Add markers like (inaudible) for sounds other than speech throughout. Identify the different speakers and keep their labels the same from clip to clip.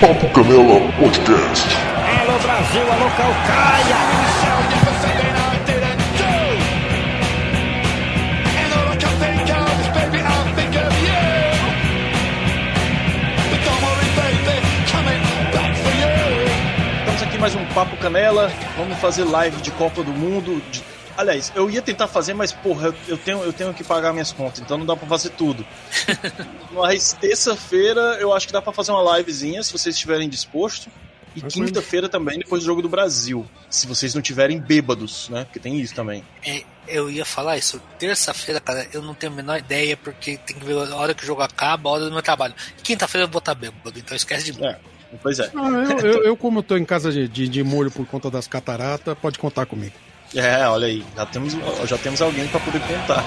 Speaker 1: Papo Canela Podcast.
Speaker 2: Alô Brasil, alô Calcaia.
Speaker 3: Estamos aqui mais um Papo Canela. Vamos fazer live de Copa do Mundo. de- Aliás, eu ia tentar fazer, mas porra, eu- tenho, eu tenho que pagar minhas contas, então não dá pra fazer tudo. (laughs) mas terça-feira eu acho que dá pra fazer uma livezinha, se vocês estiverem dispostos. E quinta-feira também, depois do jogo do Brasil. Se vocês não tiverem bêbados, né? Porque tem isso também.
Speaker 4: É, eu ia falar isso. Terça-feira, cara, eu não tenho a menor ideia, porque tem que ver a hora que o jogo acaba, a hora do meu trabalho. Quinta-feira eu vou estar bêbado, então esquece de mim.
Speaker 3: É, pois é.
Speaker 5: Ah, eu, eu, eu, como eu tô em casa de, de, de molho por conta das cataratas, pode contar comigo.
Speaker 3: É, olha aí, já temos, já temos alguém pra poder contar.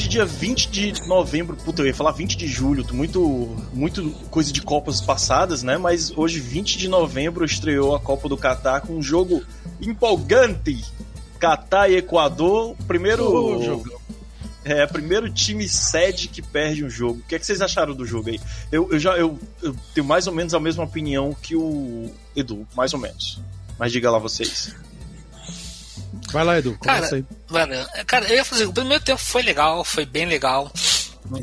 Speaker 3: Hoje, dia 20 de novembro. Puta, eu ia falar 20 de julho. Muito, muito coisa de Copas passadas, né? Mas hoje, 20 de novembro, estreou a Copa do Catar com um jogo empolgante. Catar e Equador. Primeiro.
Speaker 5: Ô, jogão.
Speaker 3: É, primeiro time sede que perde um jogo. O que, é que vocês acharam do jogo aí? Eu, eu já eu, eu tenho mais ou menos a mesma opinião que o Edu, mais ou menos. Mas diga lá vocês.
Speaker 5: Vai lá, Edu, começa
Speaker 4: Cara,
Speaker 5: aí.
Speaker 4: cara, eu ia fazer. O primeiro tempo foi legal, foi bem legal.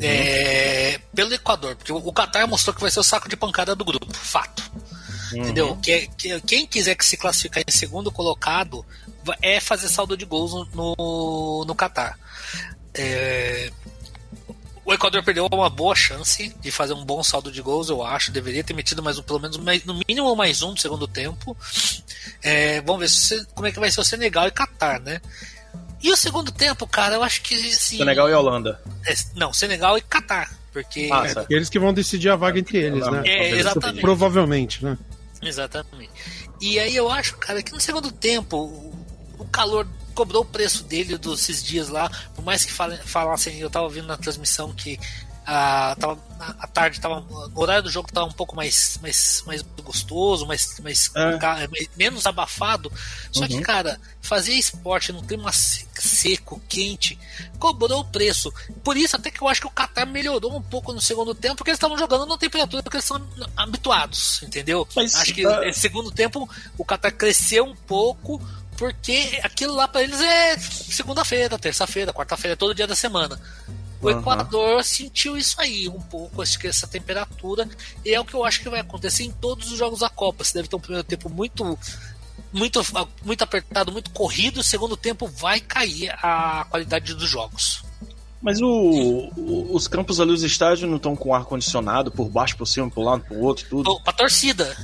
Speaker 4: É, pelo Equador, porque o Qatar mostrou que vai ser o saco de pancada do grupo, fato. Entendeu? Que, que- quem quiser que se classificar em segundo colocado é fazer saldo de gols no, no, no Qatar. É, o Equador perdeu uma boa chance de fazer um bom saldo de gols, eu acho. Deveria ter metido mais um, pelo menos mais- no mínimo mais um no segundo tempo. É, vamos ver se- como é que vai ser o Senegal e Qatar, né? E o segundo tempo, cara, eu acho que. Assim,
Speaker 3: Senegal e Holanda.
Speaker 4: é, não, Senegal e Qatar. Porque.
Speaker 3: Ah,
Speaker 5: É, eles que vão decidir a vaga entre eles, né?
Speaker 4: É, exatamente.
Speaker 5: Provavelmente, né?
Speaker 4: Exatamente. E aí eu acho, cara, que no segundo tempo o calor cobrou o preço dele desses dias lá, por mais que falassem, eu tava ouvindo na transmissão que a, tava, a tarde tava, o horário do jogo tava um pouco mais, mais, mais gostoso, mais, mais,
Speaker 3: É.
Speaker 4: ca- mais- menos abafado. Só que,
Speaker 3: Uhum.
Speaker 4: cara, fazer esporte num clima se- seco, quente, cobrou o preço. Por isso, até que eu acho que o Qatar melhorou um pouco no segundo tempo, porque eles estavam jogando na temperatura que eles são habituados, entendeu?
Speaker 3: Mas,
Speaker 4: acho que
Speaker 3: tá-
Speaker 4: nesse segundo tempo o Qatar cresceu um pouco, porque aquilo lá pra eles é segunda-feira, terça-feira, quarta-feira, todo dia da semana. O
Speaker 3: Aham.
Speaker 4: Equador sentiu isso aí um pouco, acho que essa temperatura, e é o que eu acho que vai acontecer em todos os jogos da Copa. Você deve ter um primeiro tempo muito muito muito apertado, muito corrido, o segundo tempo vai cair a qualidade dos jogos.
Speaker 3: Mas o, o- os campos ali, os estádios não estão com ar condicionado por baixo, por cima, por lado, por outro, tudo.
Speaker 4: Pra torcida.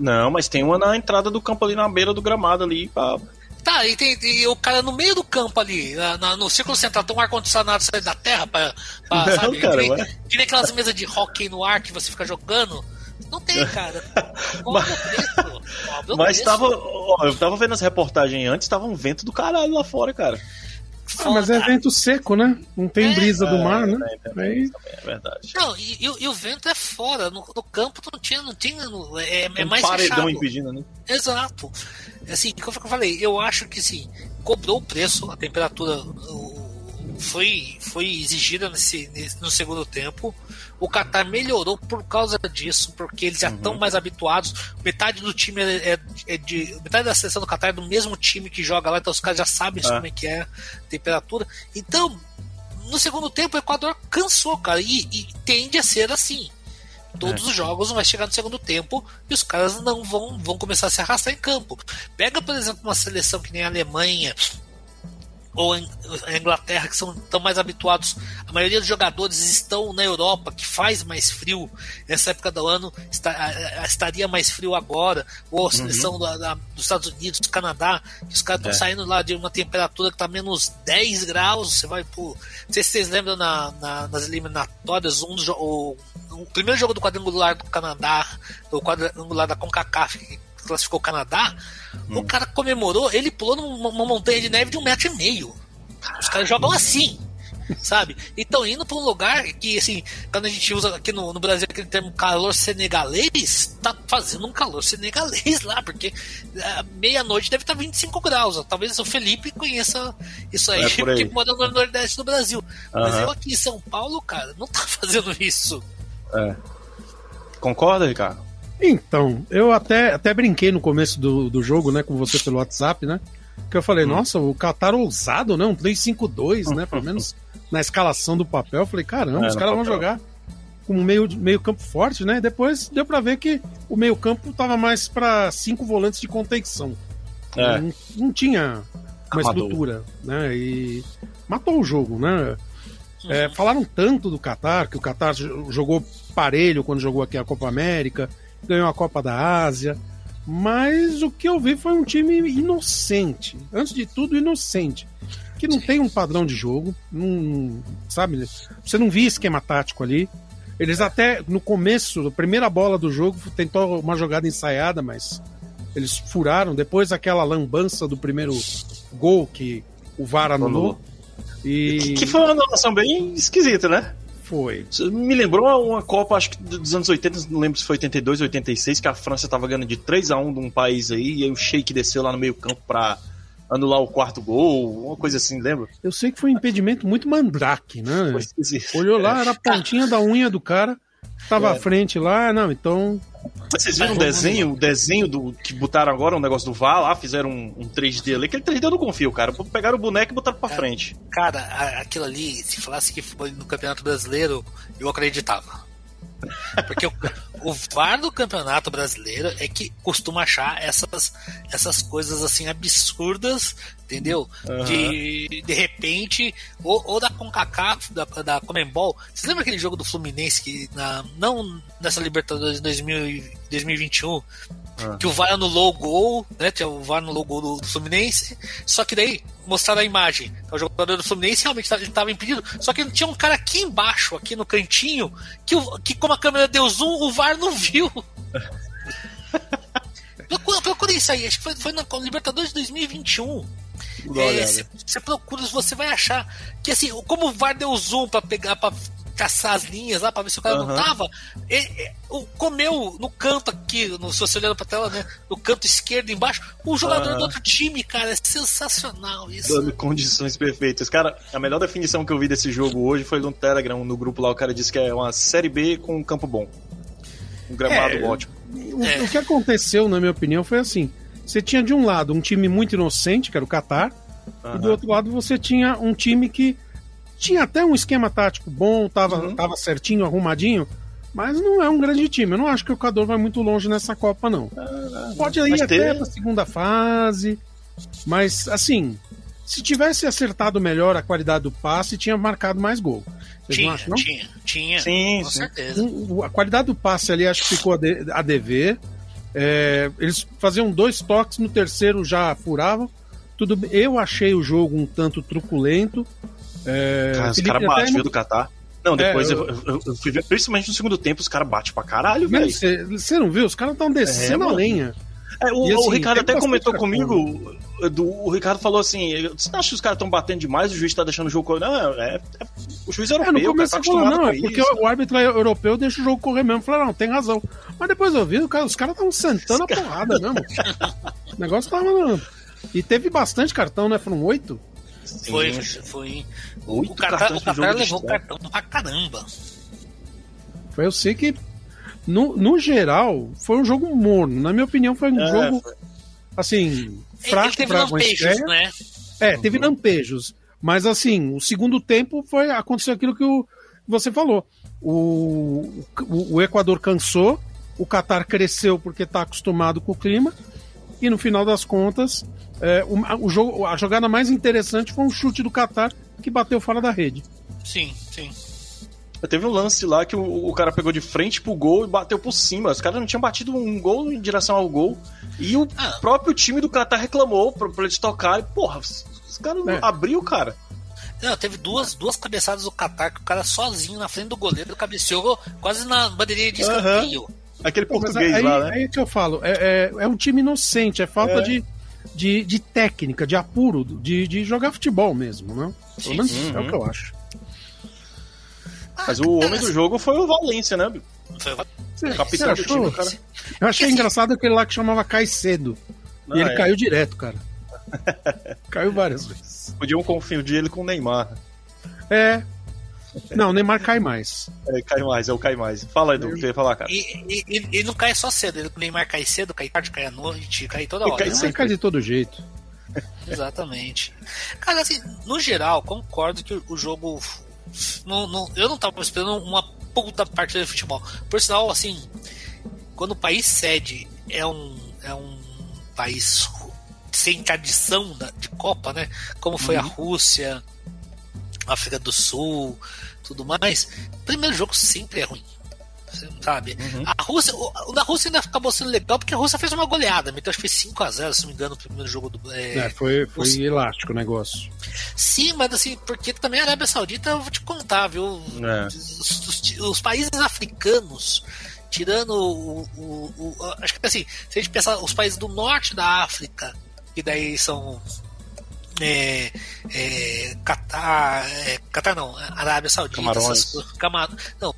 Speaker 3: Não, mas tem uma na entrada do campo ali na beira do gramado ali. Pra...
Speaker 4: Tá, e, tem, e o cara no meio do campo ali, na- na- no círculo central, tem um ar-condicionado saindo da terra pra. pra
Speaker 3: Não,
Speaker 4: sabe?
Speaker 3: cara,
Speaker 4: que, nem aquelas mesas de hockey no ar que você fica jogando. Não tem, cara. (laughs) O preço.
Speaker 3: Mas tava. ó, eu tava vendo as reportagens antes, tava um vento do caralho lá fora, cara.
Speaker 5: Ah, mas é vento seco, né? Não tem
Speaker 4: É.
Speaker 5: brisa do mar, né?
Speaker 3: É, também é verdade.
Speaker 4: Não, e, e o- e o vento é fora. No, no campo não tinha, não tinha. no- É, é
Speaker 3: um
Speaker 4: mais
Speaker 3: paredão
Speaker 4: fechado.
Speaker 3: impedindo, né?
Speaker 4: Exato. Assim, como eu falei, eu acho que assim, cobrou o preço, a temperatura o- foi, foi exigida nesse, nesse- no segundo tempo. O Qatar melhorou por causa disso, porque eles já estão mais habituados. Metade do time é, é- é de. Metade da seleção do Qatar é do mesmo time que joga lá, então os caras já sabem
Speaker 3: Ah.
Speaker 4: como é que é a temperatura. Então, no segundo tempo, o Equador cansou, cara, e, e tende a ser assim. Todos os jogos vai chegar no segundo tempo e os caras não vão, vão começar a se arrastar em campo. Pega, por exemplo, uma seleção que nem a Alemanha, ou a Inglaterra, que são tão mais habituados. A maioria dos jogadores estão na Europa, que faz mais frio. Nessa época do ano está, estaria mais frio agora. Ou a seleção uhum. da, da, dos Estados Unidos, do Canadá, que os caras estão é. saindo lá de uma temperatura que está menos 10 graus. Você vai por. Não sei se vocês lembram na, na, nas eliminatórias, um dos, o, o primeiro jogo do quadrangular do Canadá, do quadrangular da CONCACAF, classificou o Canadá, hum. o cara comemorou, ele pulou numa montanha de neve de um metro e meio. Os caras jogam assim sabe? Então, indo para um lugar que, assim, quando a gente usa aqui no, no Brasil aquele termo calor senegalês, tá fazendo um calor senegalês lá, porque é, meia-noite deve estar tá 25 graus. Talvez o Felipe conheça isso aí, é porque mora no Nordeste do Brasil. Uhum. Mas eu aqui em São Paulo, cara, não tá (laughs) fazendo isso.
Speaker 3: É. Concorda, Ricardo?
Speaker 5: Então, eu até, até brinquei no começo do, do jogo, né, com você pelo WhatsApp, né? Que eu falei, hum. nossa, o Qatar ousado, né? Um Play 5-2, né? Pelo menos na escalação do papel. Eu falei, caramba, é, os caras vão jogar com meio, meio campo forte, né? Depois deu para ver que o meio campo tava mais para cinco volantes de contenção. É. Não, não, tinha uma Amador. estrutura, né? E matou o jogo, né? É, falaram tanto do Qatar, que o Qatar jogou parelho quando jogou aqui a Copa América, ganhou a Copa da Ásia. Mas o que eu vi foi um time inocente. Antes de tudo, inocente. Que não tem um padrão de jogo. Não, sabe? Você não via esquema tático ali. Eles até, no começo, a primeira bola do jogo, tentou uma jogada ensaiada, mas eles furaram. Depois aquela lambança do primeiro gol que o VAR anulou.
Speaker 3: E... Que foi uma anulação bem esquisita, né?
Speaker 5: Foi.
Speaker 3: Me lembrou uma Copa, acho que dos anos 80, não lembro se foi 82 ou 86, que a França tava ganhando de 3 a 1 de um país aí, e aí o Sheik desceu lá no meio campo pra anular o quarto gol, uma coisa assim, lembra?
Speaker 5: Eu sei que foi um impedimento muito mandrake, né? Olhou lá, era a pontinha da unha do cara, tava é. à frente lá, não, então
Speaker 3: mas vocês viram o desenho, o desenho do que botaram agora, um negócio do VAR lá, fizeram um, um 3D ali, aquele 3D eu não confio, cara. Pegaram o boneco e botaram pra
Speaker 4: cara,
Speaker 3: frente.
Speaker 4: Cara, aquilo ali, se falasse que foi no Campeonato Brasileiro, eu acreditava. Porque o, o VAR do Campeonato Brasileiro é que costuma achar essas, essas coisas assim absurdas, entendeu? Uhum. De, de repente, ou, ou da CONCACAF, da, da Comembol. Você lembra aquele jogo do Fluminense que na, não nessa Libertadores de 2021 ah. que o VAR anulou o gol, né? O VAR anulou o gol do, do Fluminense, só que daí mostraram a imagem. O jogador do Fluminense realmente estava impedido, só que tinha um cara aqui embaixo, aqui no cantinho, que, que como a câmera deu zoom, o VAR não viu. Procura isso aí, acho que foi, foi na Libertadores de 2021. Você é, procura, você vai achar que assim, como o VAR deu zoom para pegar, para caçar as linhas lá pra ver se o cara uhum. não tava. Ele, ele, comeu no canto aqui, no, se você olhando pra tela, né? No canto esquerdo embaixo, o jogador uhum. do outro time, cara. É sensacional isso.
Speaker 3: Dando condições perfeitas. Cara, a melhor definição que eu vi desse jogo hoje foi no Telegram, no grupo lá. O cara disse que é uma série B com um campo bom. Um gramado é, ótimo.
Speaker 5: O, é. o que aconteceu, na minha opinião, foi assim. Você tinha de um lado um time muito inocente, que era o Qatar, uhum. e do outro lado você tinha um time que tinha até um esquema tático bom, tava, uhum. tava certinho, arrumadinho, mas não é um grande time. Eu não acho que o Equador vai muito longe nessa Copa, não. Ah, Pode ir até ter... pra segunda fase, mas assim, se tivesse acertado melhor a qualidade do passe, tinha marcado mais gol.
Speaker 4: Vocês tinha, acham, tinha, tinha,
Speaker 3: sim, com sim. certeza.
Speaker 5: a qualidade do passe ali acho que ficou a, de, a dever. É, eles faziam dois toques, no terceiro já furavam. Tudo, eu achei o jogo um tanto truculento.
Speaker 3: É, cara, os caras batem do Catar. Não, depois é, eu, eu, eu, fui ver, principalmente no segundo tempo, os caras batem pra caralho, velho.
Speaker 5: Você não viu? Os caras estão descendo é, a lenha.
Speaker 3: É, o, assim, o, Ricardo até comentou comigo. Do, o Ricardo falou assim: Você acha que os caras estão batendo demais? O juiz tá deixando o jogo correr? Não, é, é o juiz europeu. É, no começo cara, tá falou,
Speaker 5: não, é porque isso. o árbitro europeu deixa o jogo correr mesmo. Falei, não, tem razão. Mas depois eu vi, cara, os caras estavam sentando a porrada mesmo. (laughs) o negócio tava. E teve bastante cartão, né? Foram oito?
Speaker 4: Foi, foi. O, o Qatar, o Qatar levou cartão pra caramba.
Speaker 5: Foi, eu sei que, no, no geral, foi um jogo morno. Na minha opinião, foi um é, jogo, foi. assim, fraco
Speaker 4: teve pra lampejos, né?
Speaker 5: É, teve uhum. lampejos. Mas, assim, o segundo tempo foi aconteceu aquilo que o, você falou. O, o, o Equador cansou, o Qatar cresceu porque está acostumado com o clima E no final das contas, é, o, o jogo, a jogada mais interessante foi um chute do Qatar que bateu fora da rede.
Speaker 4: Sim, sim.
Speaker 3: Teve um lance lá que o, o, cara pegou de frente pro gol e bateu por cima. Os caras não tinham batido um gol em direção ao gol. E o ah. próprio time do Qatar reclamou pra, pra eles tocarem. Porra, os, os caras é. abriu, cara.
Speaker 4: Não, teve duas, duas cabeçadas do Qatar que o cara sozinho na frente do goleiro cabeceou quase na bandeirinha de escanteio. Uhum.
Speaker 3: Aquele português aí, lá, né?
Speaker 5: Aí que eu falo, é, é, é um time inocente, é falta é. De, de, de técnica, de apuro, de, de jogar futebol mesmo, né? Pelo menos uhum. é o que eu acho.
Speaker 3: Mas o homem do jogo foi o Valência, né? Foi o capitão do time, cara.
Speaker 5: Eu achei engraçado aquele lá que chamava Caicedo. Não, e ele é. caiu direto, cara. (laughs) caiu várias vezes.
Speaker 3: Podiam confundir ele com o Neymar.
Speaker 5: É. Não, o Neymar cai mais.
Speaker 3: É, cai mais, é o cai mais. Fala, Edu, o que ia falar, cara.
Speaker 4: E, e, ele não cai só cedo, o Neymar cai cedo, cai tarde, cai à noite, cai toda hora.
Speaker 5: Ele cai, cai de todo jeito.
Speaker 4: Exatamente. Cara, assim, no geral, concordo que o jogo não, não, eu não tava esperando uma puta partida de futebol. Por sinal, assim, quando o país sede é um, é um país sem tradição de Copa, né? Como foi uhum. a Rússia, África do Sul, tudo mais. Primeiro jogo sempre é ruim sabe? Uhum. A Rússia, o, da Rússia ainda acabou sendo legal porque a Rússia fez uma goleada, então acho que foi 5x0, se não me engano, no primeiro jogo do.
Speaker 5: É, é foi, foi elástico o negócio.
Speaker 4: Sim, mas assim, porque também a Arábia Saudita, eu vou te contar, viu? É. Os, os, os, países africanos, tirando o, o, o, Acho que assim, se a gente pensar os países do norte da África, que daí são é, é, Catar, é, Catar não, Arábia Saudita,
Speaker 3: Camarões.
Speaker 4: Essas, Camar, não,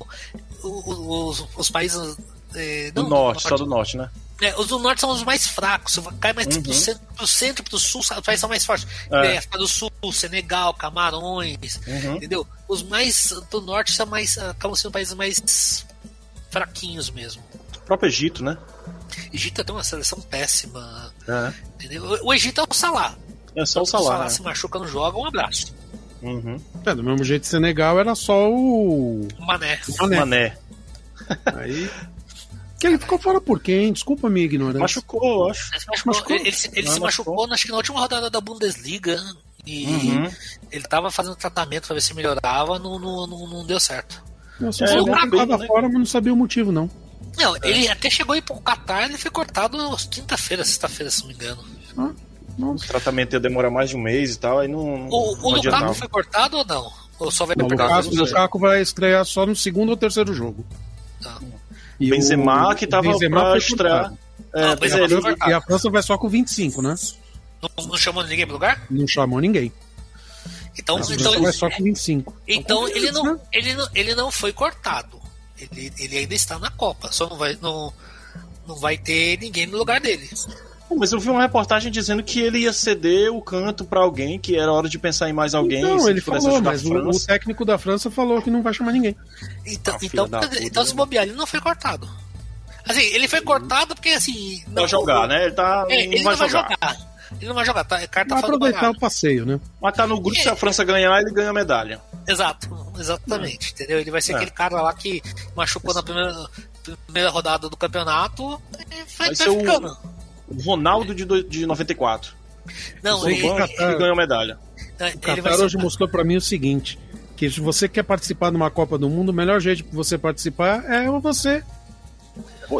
Speaker 4: os, os países. É,
Speaker 3: do, não, norte, norte, só do norte, né?
Speaker 4: É, os do norte são os mais fracos. Cai mais uhum. pro centro, pro centro pro sul, os países são mais fortes. É. África do Sul, Senegal, Camarões, uhum. entendeu? Os mais do norte são mais. acabam sendo países mais fraquinhos mesmo.
Speaker 3: O próprio Egito, né?
Speaker 4: Egito tem uma seleção péssima. É. O Egito é o Salah.
Speaker 3: É só o Salah. O Salah
Speaker 4: né? se machuca no jogo, um abraço.
Speaker 5: Uhum. É, do mesmo jeito Senegal era só o.
Speaker 4: Mané.
Speaker 3: Mané. Mané. (laughs)
Speaker 5: Aí. Que ele ficou fora por quem? Desculpa a minha ignorância.
Speaker 3: Machucou, acho.
Speaker 4: Ele, machucou. machucou. ele, ele se machucou, acho que na última rodada da Bundesliga. E uhum. ele tava fazendo tratamento pra ver se melhorava, não, não, não, não deu certo.
Speaker 5: Eu só é, sabia que ele tava né? fora, mas não sabia o motivo, não.
Speaker 4: Não, é. ele até chegou a ir pro Qatar, ele foi cortado quinta-feira, sexta-feira, se não me engano. Ah,
Speaker 3: o tratamento ia demorar mais de um mês e tal, aí não.
Speaker 4: O,
Speaker 3: não
Speaker 4: o Lukaku foi cortado ou não? Ou só vai
Speaker 5: não, pegar o Lukaku vai estrear só no segundo ou terceiro jogo.
Speaker 3: Tá. E Benzema o, que tava Benzema pra estrear.
Speaker 5: É, ah, Benzema e a França vai só com 25, né?
Speaker 4: Não, não chamou ninguém pro lugar?
Speaker 5: Não chamou ninguém.
Speaker 4: Então, então
Speaker 5: vai só com 25.
Speaker 4: Então, ele, não, né? ele, não, ele não foi cortado. Ele, ele ainda está na Copa. Só não vai, não, não vai ter ninguém no lugar dele.
Speaker 3: Mas eu vi uma reportagem dizendo que ele ia ceder o canto para alguém, que era hora de pensar em mais alguém.
Speaker 5: Não, ele falou, mas o, o, técnico da França falou que não vai chamar ninguém.
Speaker 4: Então, ah, então, então se bobear, ele não foi cortado. Assim, ele foi cortado porque assim.
Speaker 3: Não vai jogar, né? Ele, tá,
Speaker 4: é, ele não vai, jogar. jogar. Ele não vai jogar, tá? Carta
Speaker 5: vai aproveitar o passeio, né?
Speaker 3: Mas tá no grupo, é. se a França ganhar, ele ganha a medalha.
Speaker 4: Exato, exatamente. É. Entendeu? Ele vai ser é. aquele cara lá que machucou na primeira, primeira rodada do campeonato e vai, vai, vai ficando. O
Speaker 3: Ronaldo de, do, de 94.
Speaker 4: Não, ele,
Speaker 3: ele ganhou medalha.
Speaker 5: O Qatar hoje mostrou para mim o seguinte: que se você quer participar de uma Copa do Mundo, o melhor jeito de você participar é você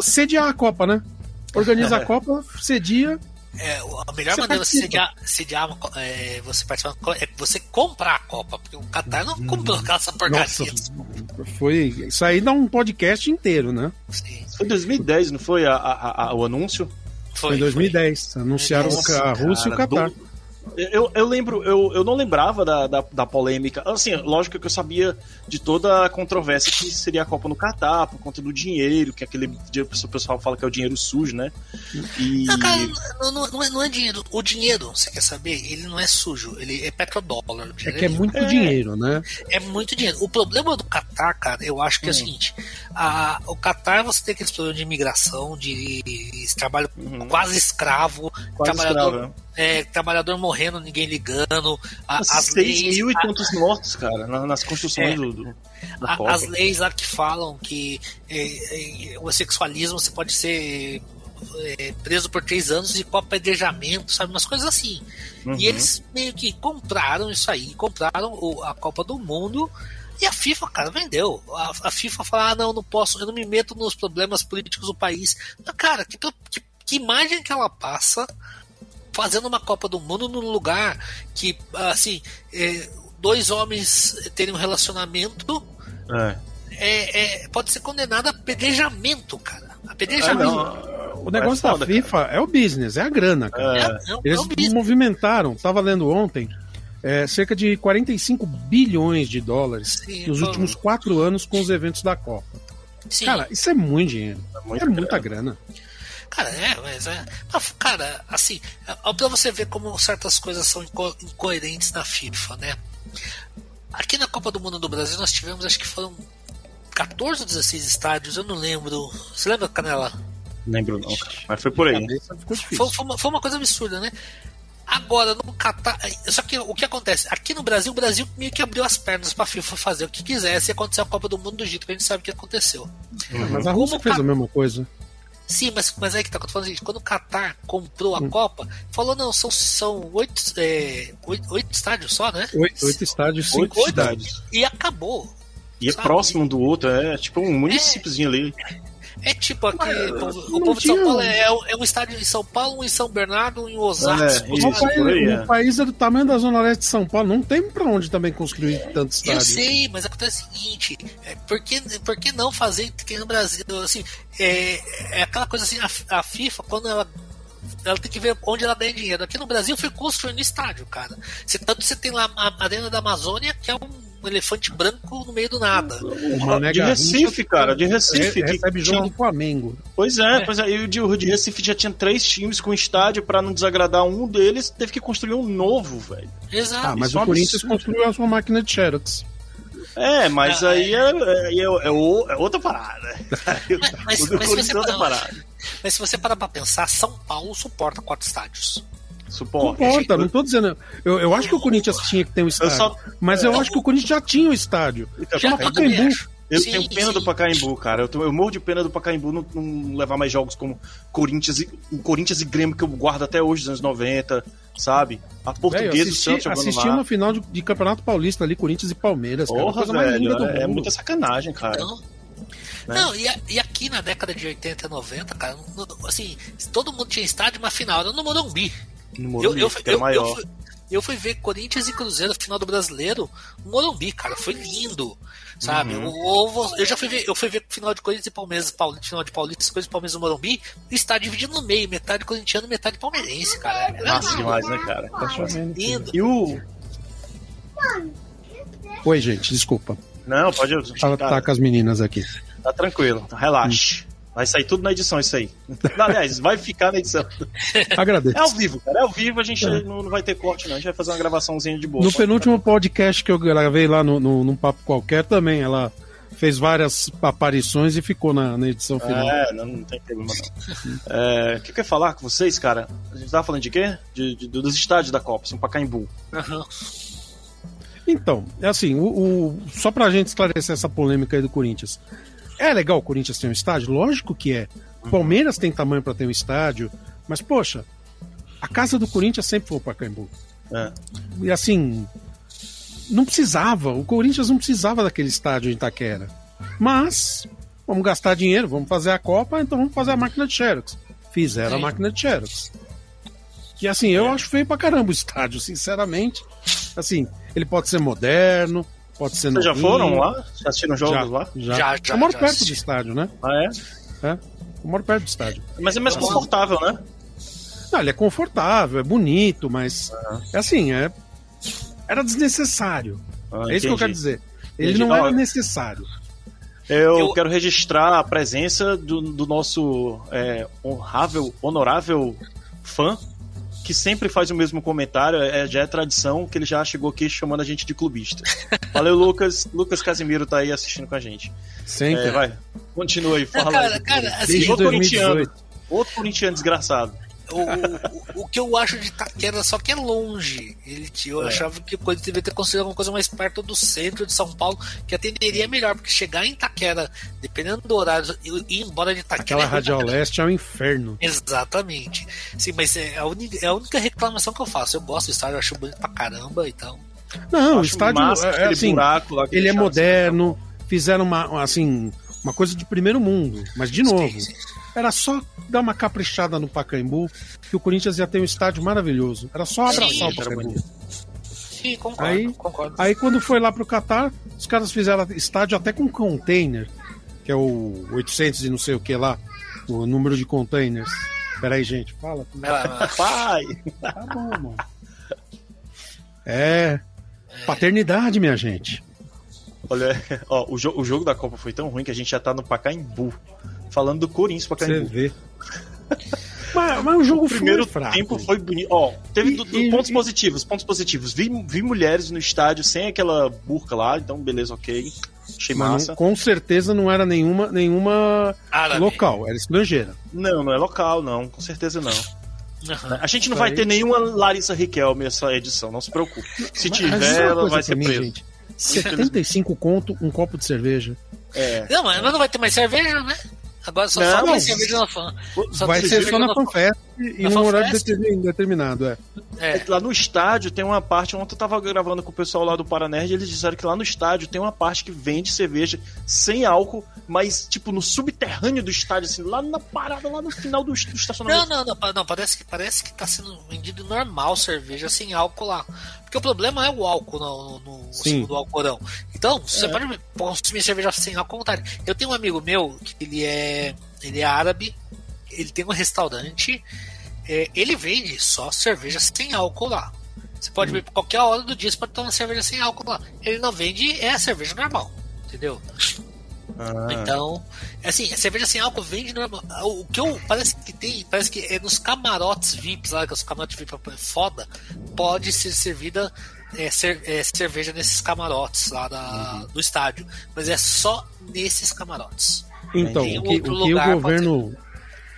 Speaker 5: sediar a Copa, né? Organiza a Copa, cedia.
Speaker 4: É, a melhor maneira de sediar, sediar é, você participar é você comprar a Copa, porque o Qatar não comprou hum, essa porcaria. Nossa,
Speaker 5: foi, isso aí dá um podcast inteiro, né?
Speaker 3: Sim. Foi 2010, não foi a, a, a, o anúncio?
Speaker 5: Foi, em 2010. Foi. Anunciaram Nossa, a Rússia cara, e o Catar. Do,
Speaker 3: eu, eu lembro, eu, eu não lembrava da, da, da, polêmica. Assim, lógico que eu sabia de toda a controvérsia que seria a Copa no Catar, por conta do dinheiro, que aquele o pessoal fala que é o dinheiro sujo, né?
Speaker 4: E... Não, cara, não, não, é, não é dinheiro. O dinheiro, você quer saber, ele não é sujo, ele é petrodólar.
Speaker 5: É que é muito é, dinheiro, né?
Speaker 4: É muito dinheiro. O problema do Catar, cara, eu acho que é o hum. seguinte: a, o Catar você tem aqueles problemas de imigração, de, de trabalho uhum. quase escravo, quase trabalhador. Escravo, é trabalhador morrendo, ninguém ligando. A, as
Speaker 3: leis, mil e tantos mortos, cara, nas construções é, do, do
Speaker 4: a, As leis lá que falam que é, é, o sexualismo você pode ser é, preso por três anos de apedrejamento, sabe? Umas coisas assim.
Speaker 3: Uhum.
Speaker 4: E eles meio que compraram isso aí, compraram o, a Copa do Mundo. E a FIFA, cara, vendeu. A, a FIFA fala: ah, não, não posso, eu não me meto nos problemas políticos do país. Mas, cara, que, que, que imagem que ela passa fazendo uma Copa do Mundo num lugar que, assim, é, dois homens terem um relacionamento.
Speaker 3: É.
Speaker 4: É, é, pode ser condenado a apedrejamento, cara. Apedrejamento.
Speaker 5: Ah, o negócio da FIFA cara. é o business, é a grana, cara.
Speaker 4: É, é,
Speaker 5: Eles movimentaram, estava lendo ontem, é, cerca de 45 bilhões de dólares Sim, nos últimos quatro anos com os eventos da Copa. Sim. Cara, isso é muito dinheiro. É, muita, é muita grana.
Speaker 4: Cara, é, mas é. Cara, assim, pra você ver como certas coisas são inco incoerentes na FIFA, né? Aqui na Copa do Mundo do Brasil nós tivemos, acho que foram 14 ou 16 estádios, eu não lembro. Você lembra, Canela?
Speaker 3: Lembro não, cara. Mas foi por aí.
Speaker 4: Foi, foi, uma, foi uma coisa absurda, né? Agora, no Catar. Só que o que acontece? Aqui no Brasil, o Brasil meio que abriu as pernas pra FIFA fazer o que quisesse e aconteceu a Copa do Mundo do jeito que a gente sabe o que aconteceu.
Speaker 5: Uhum. Mas a Rússia fez a mesma coisa.
Speaker 4: Sim, mas, mas aí que tá falando, gente, quando o Qatar comprou a hum. Copa, falou, não, são, são oito, é, oito, oito estádios só, né?
Speaker 5: Oito, oito estádios, cinco oito, estádios.
Speaker 4: E acabou.
Speaker 3: E é sabe? próximo do outro, é tipo um municípiozinho é, ali.
Speaker 4: É tipo aqui, Mas, o povo de São Paulo é, é, um estádio em São Paulo, um em São Bernardo, um em Osasco. É,
Speaker 5: isso, um, país, aí, um país é do tamanho da Zona Leste de São Paulo, não tem pra onde também construir tanto estádio.
Speaker 4: Eu sei, mas acontece o seguinte, é, por, que, por que não fazer aqui no Brasil? Assim, é, é aquela coisa assim, a, a FIFA, quando ela ela tem que ver onde ela ganha dinheiro. Aqui no Brasil foi construindo estádio, cara. Você, tanto você tem lá a Arena da Amazônia, que é um um elefante branco no meio do nada.
Speaker 3: de Recife, cara, de Recife.
Speaker 5: Re recebe jogo tinha... do Flamengo.
Speaker 3: Pois é, é. pois é. E o de, Recife já tinha três times com estádio para não desagradar um deles, teve que construir um novo, velho.
Speaker 4: Exato.
Speaker 5: Ah, mas Isso o é Corinthians construiu a sua máquina de Xerox.
Speaker 3: É, mas ah, aí é, é, é, é, outra parada. (laughs)
Speaker 4: Mas, mas, mas, se você, outra parada. mas se você parar pra pensar, São Paulo suporta quatro estádios.
Speaker 3: Suporta.
Speaker 5: Suporta, não tô dizendo. Eu, eu acho que o Corinthians tinha que ter um estádio. Eu só, mas eu acho que o Corinthians já tinha um estádio.
Speaker 3: Então, Chama Pacaembu. Eu sim, tenho pena sim. do Pacaembu, cara. Eu, tenho, eu morro de pena do Pacaembu não, não, levar mais jogos como Corinthians e, Corinthians e Grêmio, que eu guardo até hoje, dos anos 90, sabe? A portuguesa
Speaker 5: e Santos jogando assisti lá. no final de, de, Campeonato Paulista ali, Corinthians e Palmeiras. Porra,
Speaker 3: cara, velho, é, é, muita sacanagem, cara.
Speaker 4: Não. Né? Não, e, e, aqui na década de 80 e 90, cara, assim, todo mundo tinha estádio, mas final era no Morumbi.
Speaker 3: No Morumbi, eu, eu, que era maior.
Speaker 4: Eu, eu, fui ver Corinthians e Cruzeiro final do Brasileiro no Morumbi, cara, foi lindo. Sabe? Uhum. Eu, eu, já fui ver, eu fui ver final de Corinthians e Palmeiras, Paulista, final de Paulista, Corinthians e Palmeiras no Morumbi, e está dividido no meio, metade corintiano, metade palmeirense, cara.
Speaker 3: É Massa demais, né, cara? Tá
Speaker 4: chovendo. Lindo.
Speaker 3: E o.
Speaker 5: Oi, gente, desculpa.
Speaker 3: Não, pode.
Speaker 5: Tá, tá com as meninas aqui.
Speaker 3: Tá tranquilo, relaxe. Vai sair tudo na edição isso aí. (laughs) Aliás, vai ficar na edição. (laughs)
Speaker 5: Agradeço.
Speaker 3: É ao vivo, cara. É ao vivo, a gente é. não, vai ter corte, não. A gente vai fazer uma gravaçãozinha de boa.
Speaker 5: No penúltimo podcast que eu gravei lá no, no, num papo qualquer também, ela fez várias aparições e ficou na, na edição final.
Speaker 3: É, não, não tem problema não. É, o que eu quero falar com vocês, cara? A gente tava falando de quê? De, de dos estádios da Copa, assim, Pacaembu.
Speaker 4: Uhum.
Speaker 5: Então, é assim, o, o, só pra gente esclarecer essa polêmica aí do Corinthians. É legal o Corinthians ter um estádio? Lógico que é. O Palmeiras tem tamanho para ter um estádio, mas, poxa, a casa do Corinthians sempre foi o Pacaembu. É. E assim, não precisava, o Corinthians não precisava daquele estádio em Itaquera. Mas, vamos gastar dinheiro, vamos fazer a Copa, então vamos fazer a máquina de Xerox. Fizeram Sim. a máquina de Xerox. E assim, eu é. acho feio pra caramba o estádio, sinceramente. Assim, ele pode ser moderno, Pode ser
Speaker 3: Vocês já foram lá? Já assistiram jogos
Speaker 5: já,
Speaker 3: lá?
Speaker 5: Já, já. já eu moro já perto assisti. do estádio, né?
Speaker 3: Ah, é?
Speaker 5: É. Eu moro perto do estádio.
Speaker 3: Mas é mais confortável, né?
Speaker 5: Não, ele é confortável, é bonito, mas. Ah. É assim, é. Era desnecessário. Ah, é isso que eu quero dizer. Ele entendi. não era necessário.
Speaker 3: Eu, eu, quero registrar a presença do, do nosso é, honrável, honorável fã, que sempre faz o mesmo comentário, é, já é tradição, que ele já chegou aqui chamando a gente de clubista. Valeu, Lucas. Lucas Casimiro tá aí assistindo com a gente.
Speaker 5: Sempre.
Speaker 3: É, vai, continua aí, fala.
Speaker 4: Cara, cara,
Speaker 3: assim, outro corintiano. Outro corintiano desgraçado.
Speaker 4: O, o, o, que eu acho de Itaquera só que é longe. Ele, eu é. achava que coisa devia ter construído alguma coisa mais perto do centro de São Paulo, que atenderia melhor, porque chegar em Itaquera, dependendo do horário, e ir embora de Itaquera.
Speaker 5: Aquela é Radial Leste é um inferno.
Speaker 4: Exatamente. Sim, mas é a, única, é a única reclamação que eu faço. Eu gosto do estádio, eu acho bonito pra caramba, então.
Speaker 5: Não, o estádio é, assim, ele é moderno, fizeram uma, assim, uma coisa de primeiro mundo, mas de novo. Era só dar uma caprichada no Pacaembu, que o Corinthians ia ter um estádio maravilhoso. Era só abraçar Sim, o Pacaembu.
Speaker 4: Sim, concordo,
Speaker 5: aí,
Speaker 4: concordo.
Speaker 5: Aí quando foi lá pro Catar, os caras fizeram estádio até com container, que é o 800 e não sei o que lá, o número de containers. Peraí, gente, fala.
Speaker 3: Pai! (laughs)
Speaker 5: Tá bom, mano. É. Paternidade, minha gente.
Speaker 3: Olha, (laughs) ó, o, jo o jogo da Copa foi tão ruim que a gente já tá no Pacaembu falando do Corinthians pra
Speaker 5: Você vê. (laughs) mas, mas o jogo o
Speaker 3: primeiro
Speaker 5: foi
Speaker 3: fraco. tempo foi bonito. Ó, teve e, do, do, e, pontos e... positivos, pontos positivos. Vi, vi mulheres no estádio sem aquela burca lá, então beleza, ok. Achei massa.
Speaker 5: com certeza não era nenhuma, nenhuma local, era estrangeira.
Speaker 3: Não, não é local, não, com certeza não. Uhum. A gente não vai ter nenhuma Larissa Riquelme essa edição, não se preocupe. Se mas, tiver, ela vai ser presa. Gente,
Speaker 5: 75 conto, um copo de cerveja.
Speaker 4: É. Não, mas não vai ter mais cerveja, né? Agora só, não, só vai ser vídeo na
Speaker 5: fã. vai ser só na FanFest e num horário determinado, é.
Speaker 3: é. Lá no estádio tem uma parte, ontem eu tava gravando com o pessoal lá do Paranerd, eles disseram que lá no estádio tem uma parte que vende cerveja sem álcool, mas tipo no subterrâneo do estádio, assim, lá na parada, lá no final do, do estacionamento.
Speaker 4: Não, não, não, não, parece que parece que tá sendo vendido normal cerveja sem álcool lá. Porque o problema é o álcool no, no, no segundo Alcorão. Então, você é. pode consumir cerveja sem álcool à vontade. Eu tenho um amigo meu que ele é, ele é árabe, ele tem um restaurante, é, ele vende só cerveja sem álcool lá. Você pode hum. ver qualquer hora do dia, você pode tomar cerveja sem álcool lá. Ele não vende, é a cerveja normal, entendeu? Ah. Então, é assim, a cerveja sem álcool vende normal. O que eu parece que tem, parece que é nos camarotes VIPs lá, que os camarotes VIP é foda, pode ser servida é, cer é, cerveja nesses camarotes lá da, uhum. do estádio. Mas é só nesses camarotes.
Speaker 5: Então, o que, o, que o governo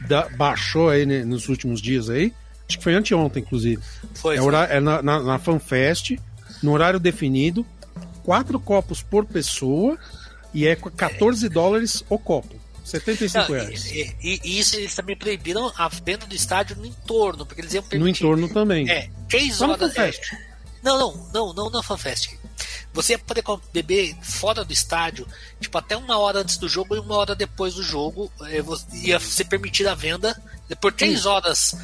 Speaker 5: da, baixou aí né, nos últimos dias aí, acho que foi anteontem, inclusive. Foi. É, foi. é na, na, na FanFest, no horário definido, quatro copos por pessoa e é 14 é. dólares o copo. 75 Não, reais.
Speaker 4: E, e, e, isso eles também proibiram a venda do estádio no entorno, porque eles iam permitir.
Speaker 5: No entorno também.
Speaker 4: É, 3 horas. É, não, não, não, não na FanFest. Você ia poder beber fora do estádio, tipo, até uma hora antes do jogo e uma hora depois do jogo. É, ia ser permitida a venda. Depois, três horas.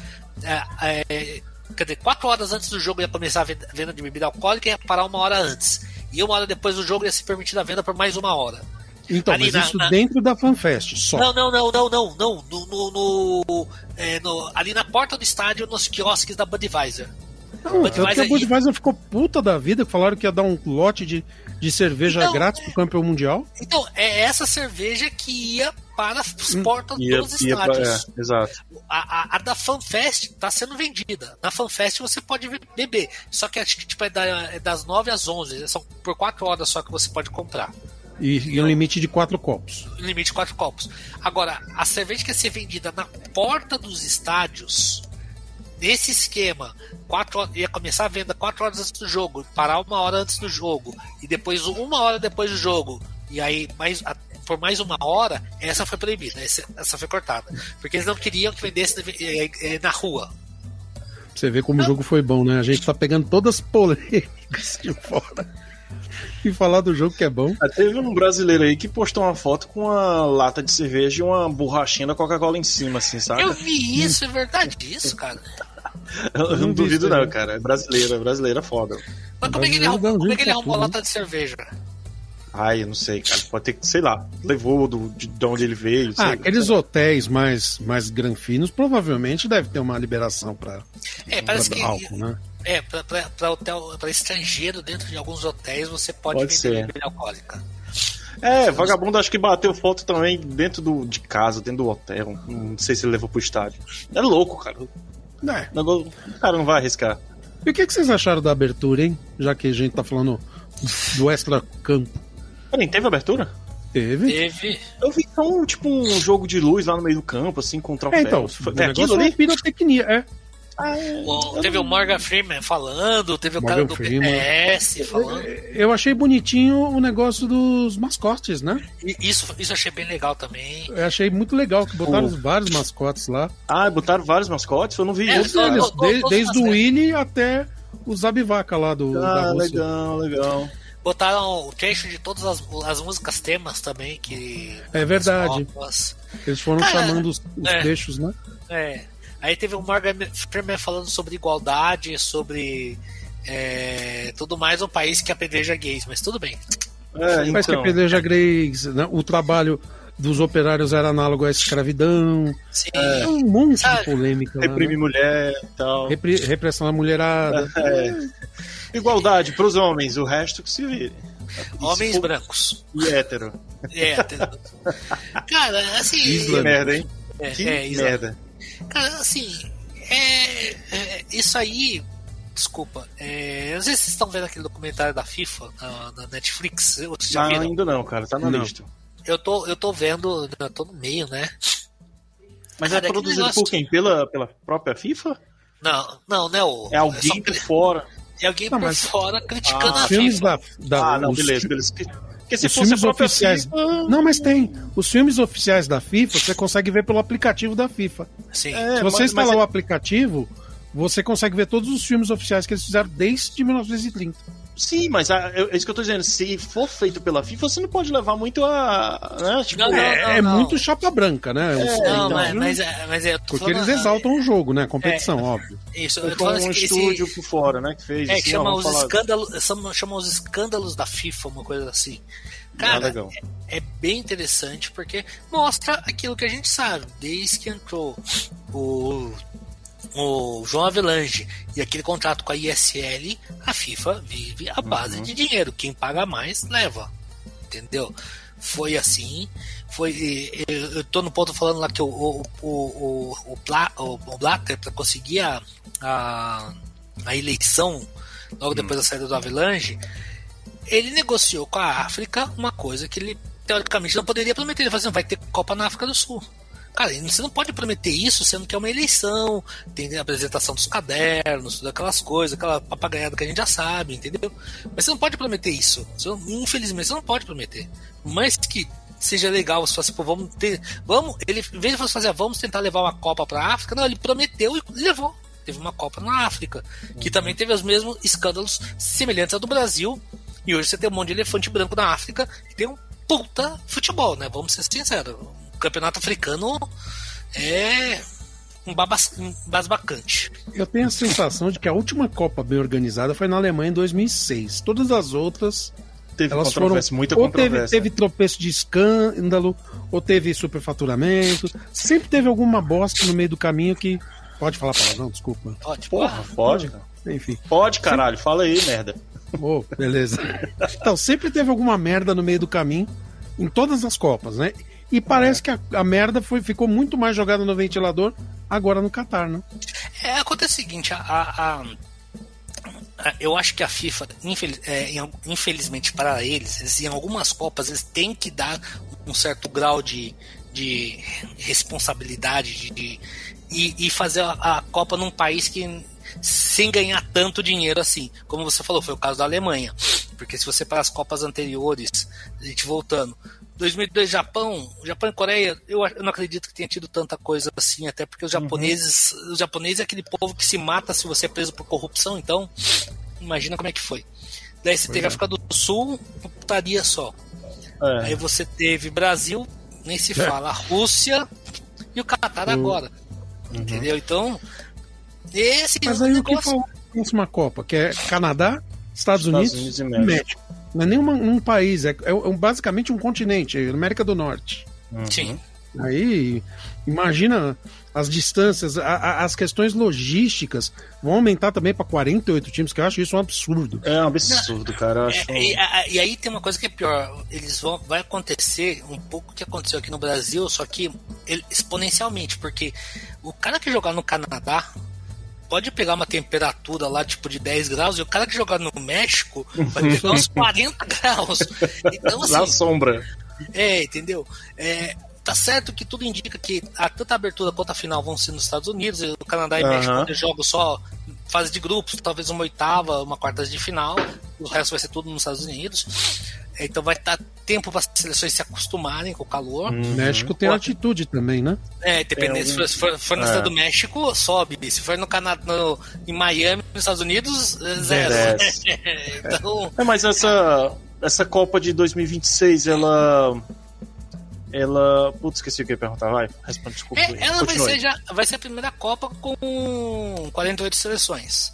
Speaker 4: É, é, quer dizer, quatro horas antes do jogo ia começar a venda de bebida alcoólica e ia parar uma hora antes. E uma hora depois do jogo ia ser permitida a venda por mais uma hora.
Speaker 5: Então, Ali mas na, isso na... dentro da FanFest, só.
Speaker 4: Não, não, não, não, não, não. No, no, no, é, no, ali na porta do estádio, nos quiosques da Budweiser.
Speaker 5: Não, Budweiser, é a Budweiser e... ficou puta da vida, falaram que ia dar um lote de, de cerveja então, grátis pro campeão mundial.
Speaker 4: Então, é essa cerveja que ia para as hum. portas ia, dos estádios.
Speaker 3: Pra, é, exato.
Speaker 4: A, a, a, da FanFest está sendo vendida. Na FanFest você pode beber. Só que acho que tipo, é, da, é das 9 às 11. São por 4 horas só que você pode comprar.
Speaker 5: E, e um limite de 4 copos.
Speaker 4: Limite de 4 copos. Agora, a cerveja que ia ser vendida na porta dos estádios, nesse esquema, quatro, ia começar a venda 4 horas antes do jogo, parar uma hora antes do jogo, e depois uma hora depois do jogo, e aí mais, por mais uma hora, essa foi proibida, essa, essa foi cortada. Porque eles não queriam que vendesse é, é, na rua.
Speaker 5: Você vê como não. o jogo foi bom, né? A gente tá pegando todas as polêmicas de fora. E falar do jogo que é bom.
Speaker 3: Ah, teve um brasileiro aí que postou uma foto com uma lata de cerveja e uma borrachinha da Coca-Cola em cima, assim, sabe?
Speaker 4: Eu vi isso, é verdade isso, cara.
Speaker 3: Eu, (laughs) eu não, duvido, não, cara. É brasileiro, é brasileiro, é foda.
Speaker 4: Mas como é que ele arrumou, como é que ele arrumou a lata de cerveja?
Speaker 3: Ai, eu não sei, cara. Pode ter que, sei lá, levou do, de, de onde ele veio.
Speaker 5: Ah, aqueles sei. hotéis mais, mais granfinos provavelmente deve ter uma liberação para
Speaker 4: é, parece que, álcool, né? É, para hotel, para estrangeiro dentro de alguns hotéis você pode, pode vender bebida alcoólica.
Speaker 3: É, vagabundo acho que bateu foto também dentro do, de casa, dentro do hotel. Não sei se ele levou pro estádio. É louco, cara. É. O cara não vai arriscar.
Speaker 5: E o que, que vocês acharam da abertura, hein? Já que a gente tá falando do extra campo.
Speaker 3: Peraí, teve abertura?
Speaker 5: Teve.
Speaker 4: Teve.
Speaker 3: Eu vi só um, tipo, um jogo de luz lá no meio do campo, assim, com
Speaker 5: É,
Speaker 3: troféus.
Speaker 5: então,
Speaker 3: Foi-
Speaker 5: o
Speaker 3: é
Speaker 5: negócio
Speaker 3: aquilo
Speaker 5: é
Speaker 3: ali?
Speaker 5: pirotecnia. É.
Speaker 4: O- teve o Morgan Freeman falando, teve o
Speaker 5: Morgan
Speaker 4: cara do
Speaker 5: Freeman.
Speaker 4: BTS falando.
Speaker 5: Eu achei bonitinho o negócio dos mascotes, né?
Speaker 4: E Isso, isso eu achei bem legal também.
Speaker 5: Eu achei muito legal que botaram
Speaker 3: Pô.
Speaker 5: vários mascotes lá.
Speaker 3: Ah, botaram vários mascotes? Eu não vi
Speaker 4: É,
Speaker 3: isso.
Speaker 5: Eles, de- desde o. Willy até o Zabivaca lá do,
Speaker 3: Ah, legal, legal.
Speaker 4: Botaram o trecho de todas as, as músicas temas também, que.
Speaker 5: É verdade. Eles foram
Speaker 4: Cara,
Speaker 5: chamando os, os
Speaker 4: é.
Speaker 5: trechos, né?
Speaker 4: É. Aí teve o Morgan Freeman falando sobre igualdade, sobre é, tudo mais um país que apedreja gays, mas tudo bem.
Speaker 3: É,
Speaker 5: Mas que
Speaker 3: então.
Speaker 5: Pedreja Grace, né? o trabalho dos operários era análogo à escravidão.
Speaker 4: Sim.
Speaker 5: É um monte
Speaker 4: Ah,
Speaker 5: de polêmica. lá,
Speaker 3: Reprimir
Speaker 5: né?
Speaker 3: mulher e tal.
Speaker 5: Repri- repressão à mulherada. (laughs)
Speaker 3: É. Igualdade pros homens, o resto que se vire.
Speaker 4: Homens
Speaker 3: Se
Speaker 4: brancos.
Speaker 3: E hétero.
Speaker 4: É, tem- (laughs) Cara, assim.
Speaker 3: Que
Speaker 5: Islâmico.
Speaker 3: merda, hein?
Speaker 4: É,
Speaker 3: Que
Speaker 4: é, exato.
Speaker 3: merda.
Speaker 4: Cara, assim, é, é, isso aí. Desculpa. É, às vezes vocês estão vendo aquele documentário da FIFA na, na Netflix. Vocês já viram?
Speaker 3: ainda não, cara, tá na
Speaker 5: Não.
Speaker 3: lista.
Speaker 4: Eu tô, eu tô vendo, eu tô no meio, né?
Speaker 3: Mas
Speaker 4: Cara,
Speaker 3: é produzido
Speaker 4: negócio-
Speaker 3: por quem? Pela, pela própria FIFA?
Speaker 4: Não, não, né? O,
Speaker 3: É alguém
Speaker 4: só-
Speaker 3: por fora.
Speaker 4: é alguém
Speaker 5: Não,
Speaker 4: por
Speaker 5: mas-
Speaker 4: fora criticando
Speaker 3: Ah,
Speaker 4: a
Speaker 5: filmes
Speaker 4: FIFA.
Speaker 5: da, da
Speaker 3: ah, não, beleza, beleza. Porque se
Speaker 5: os
Speaker 3: fosse
Speaker 5: filmes oficiais.
Speaker 3: FIFA...
Speaker 5: Não, mas tem. Os filmes oficiais da FIFA você consegue ver pelo aplicativo da FIFA.
Speaker 4: Sim.
Speaker 3: É,
Speaker 5: Se você
Speaker 3: mas-
Speaker 5: instalar
Speaker 3: mas
Speaker 5: o aplicativo, você consegue ver todos os filmes oficiais que eles fizeram desde 1930.
Speaker 3: Sim, mas a- eu- é isso que eu tô dizendo. Se for feito pela FIFA, você não pode levar muito a. Né? Tipo,
Speaker 4: Não, não,
Speaker 5: é, é
Speaker 4: não.
Speaker 5: muito chapa branca, né? Os-
Speaker 4: Não,
Speaker 3: então,
Speaker 4: mas, mas, é- mas é, eu tô
Speaker 5: Porque
Speaker 4: falando-
Speaker 5: eles exaltam o jogo, né? A competição, óbvio.
Speaker 4: Isso, eu tô falando
Speaker 3: um
Speaker 4: assim, esse-
Speaker 3: estúdio por fora, né? Que fez.
Speaker 4: É,
Speaker 3: assim,
Speaker 4: que
Speaker 3: ó,
Speaker 4: chama
Speaker 3: vamos
Speaker 4: os,
Speaker 3: falar-
Speaker 4: escândalos, chama, chama os escândalos da FIFA, uma coisa assim. Cara, é, é bem interessante porque mostra aquilo que a gente sabe. Desde que entrou o, o João Avelange e aquele contrato com a ISL, a FIFA vive a base
Speaker 3: Uhum.
Speaker 4: de dinheiro. Quem paga mais, leva. Entendeu? Foi assim. Foi, eu, eu tô no ponto falando lá que o, o, o, o, o, o, Blatter, para conseguir a, a, a eleição logo depois da saída do Avelange, ele negociou com a África uma coisa que ele teoricamente não poderia prometer. Ele falou assim: vai ter Copa na África do Sul. Cara, você não pode prometer isso sendo que é uma eleição, tem a apresentação dos cadernos, todas aquelas coisas, aquela papagaiada que a gente já sabe, entendeu? Mas você não pode prometer isso. Você não- infelizmente, você não pode prometer. Mas que seja legal, você fala assim, pô, vamos ter. Vamos, ele, em vez de fazer, ah, vamos tentar levar uma Copa pra África, não, ele prometeu e levou. Teve uma Copa na África, que também teve os mesmos escândalos semelhantes ao do Brasil. E hoje você tem um monte de elefante branco na África e tem um puta futebol, né? Vamos ser sinceros. O campeonato africano é um, um basbacante.
Speaker 5: Eu tenho a sensação de que a última Copa bem organizada foi na Alemanha em 2006. Todas as outras,
Speaker 3: Teve
Speaker 5: elas foram.
Speaker 3: controvérsia, muita
Speaker 5: ou teve, teve tropeço de escândalo, ou teve superfaturamento. Sempre teve alguma bosta no meio do caminho que. Pode falar palavrão, desculpa.
Speaker 4: Pode,
Speaker 3: Porra, pode, cara.
Speaker 5: Enfim.
Speaker 3: Pode, caralho, fala aí, merda.
Speaker 5: Oh, beleza. Então, sempre teve alguma merda no meio do caminho, em todas as Copas, né? E parece que a, a merda foi, ficou muito mais jogada no ventilador agora no Catar, né?
Speaker 4: É, acontece o seguinte, a, a- a- eu acho que a FIFA, infeliz- é, infelizmente para eles, eles, em algumas Copas, eles têm que dar um certo grau de, de responsabilidade de, de- e, e fazer a, a Copa num país que sem ganhar tanto dinheiro assim. Como você falou, foi o caso da Alemanha. Porque se você para as Copas anteriores, a gente voltando, 2002 Japão, Japão e Coreia, eu, eu não acredito que tenha tido tanta coisa assim, até porque os japoneses, os japoneses é aquele povo que se mata se você é preso por corrupção, então imagina como é que foi. Daí você teve a África do Sul, putaria só.
Speaker 3: É.
Speaker 4: Aí você teve Brasil, nem se (laughs) fala, a Rússia e o Catar agora. Entendeu? Então, esse
Speaker 5: Mas
Speaker 4: é
Speaker 5: aí
Speaker 4: um
Speaker 5: o que
Speaker 4: negócio.
Speaker 5: falou na próxima Copa, que é Canadá, Estados,
Speaker 3: Estados
Speaker 5: Unidos,
Speaker 3: Unidos e México.
Speaker 5: México. Não é nem uma- um país, é, é um- basicamente um continente, é América do Norte.
Speaker 4: Sim.
Speaker 5: Aí, imagina as distâncias, a- a- as questões logísticas vão aumentar também para 48 times, que eu acho isso um absurdo.
Speaker 3: É um absurdo, cara. Acho...
Speaker 4: É, e, a- e aí tem uma coisa que é pior. Eles vão, vai acontecer um pouco o que aconteceu aqui no Brasil, só que ele- exponencialmente, porque o cara que jogar no Canadá pode pegar uma temperatura lá tipo de 10 graus e o cara que jogar no México vai (laughs) pegar uns 40 graus. Então
Speaker 3: Na
Speaker 4: assim,
Speaker 3: sombra.
Speaker 4: É, entendeu? É, tá certo que tudo indica que a, tanto a abertura quanto a final vão ser nos Estados Unidos, o Canadá e
Speaker 3: Aham.
Speaker 4: México jogos só fase de grupos, talvez uma oitava, uma quarta de final, o resto vai ser tudo nos Estados Unidos. É, Então vai dar tempo para as seleções se acostumarem com o calor.
Speaker 5: O México tem altitude também, né?
Speaker 4: É, dependendo,
Speaker 3: É, um-
Speaker 4: se for, for na
Speaker 3: é.
Speaker 4: cidade do México, sobe. Se for no Canadá, no, em Miami, nos Estados Unidos, é zero. (laughs) Então,
Speaker 3: É, mas essa, essa Copa de 2026, ela. Ela. Putz, esqueci o que eu ia perguntar. Vai, responde, desculpa.
Speaker 4: é, ela vai ser, já, vai ser a primeira Copa com 48 seleções.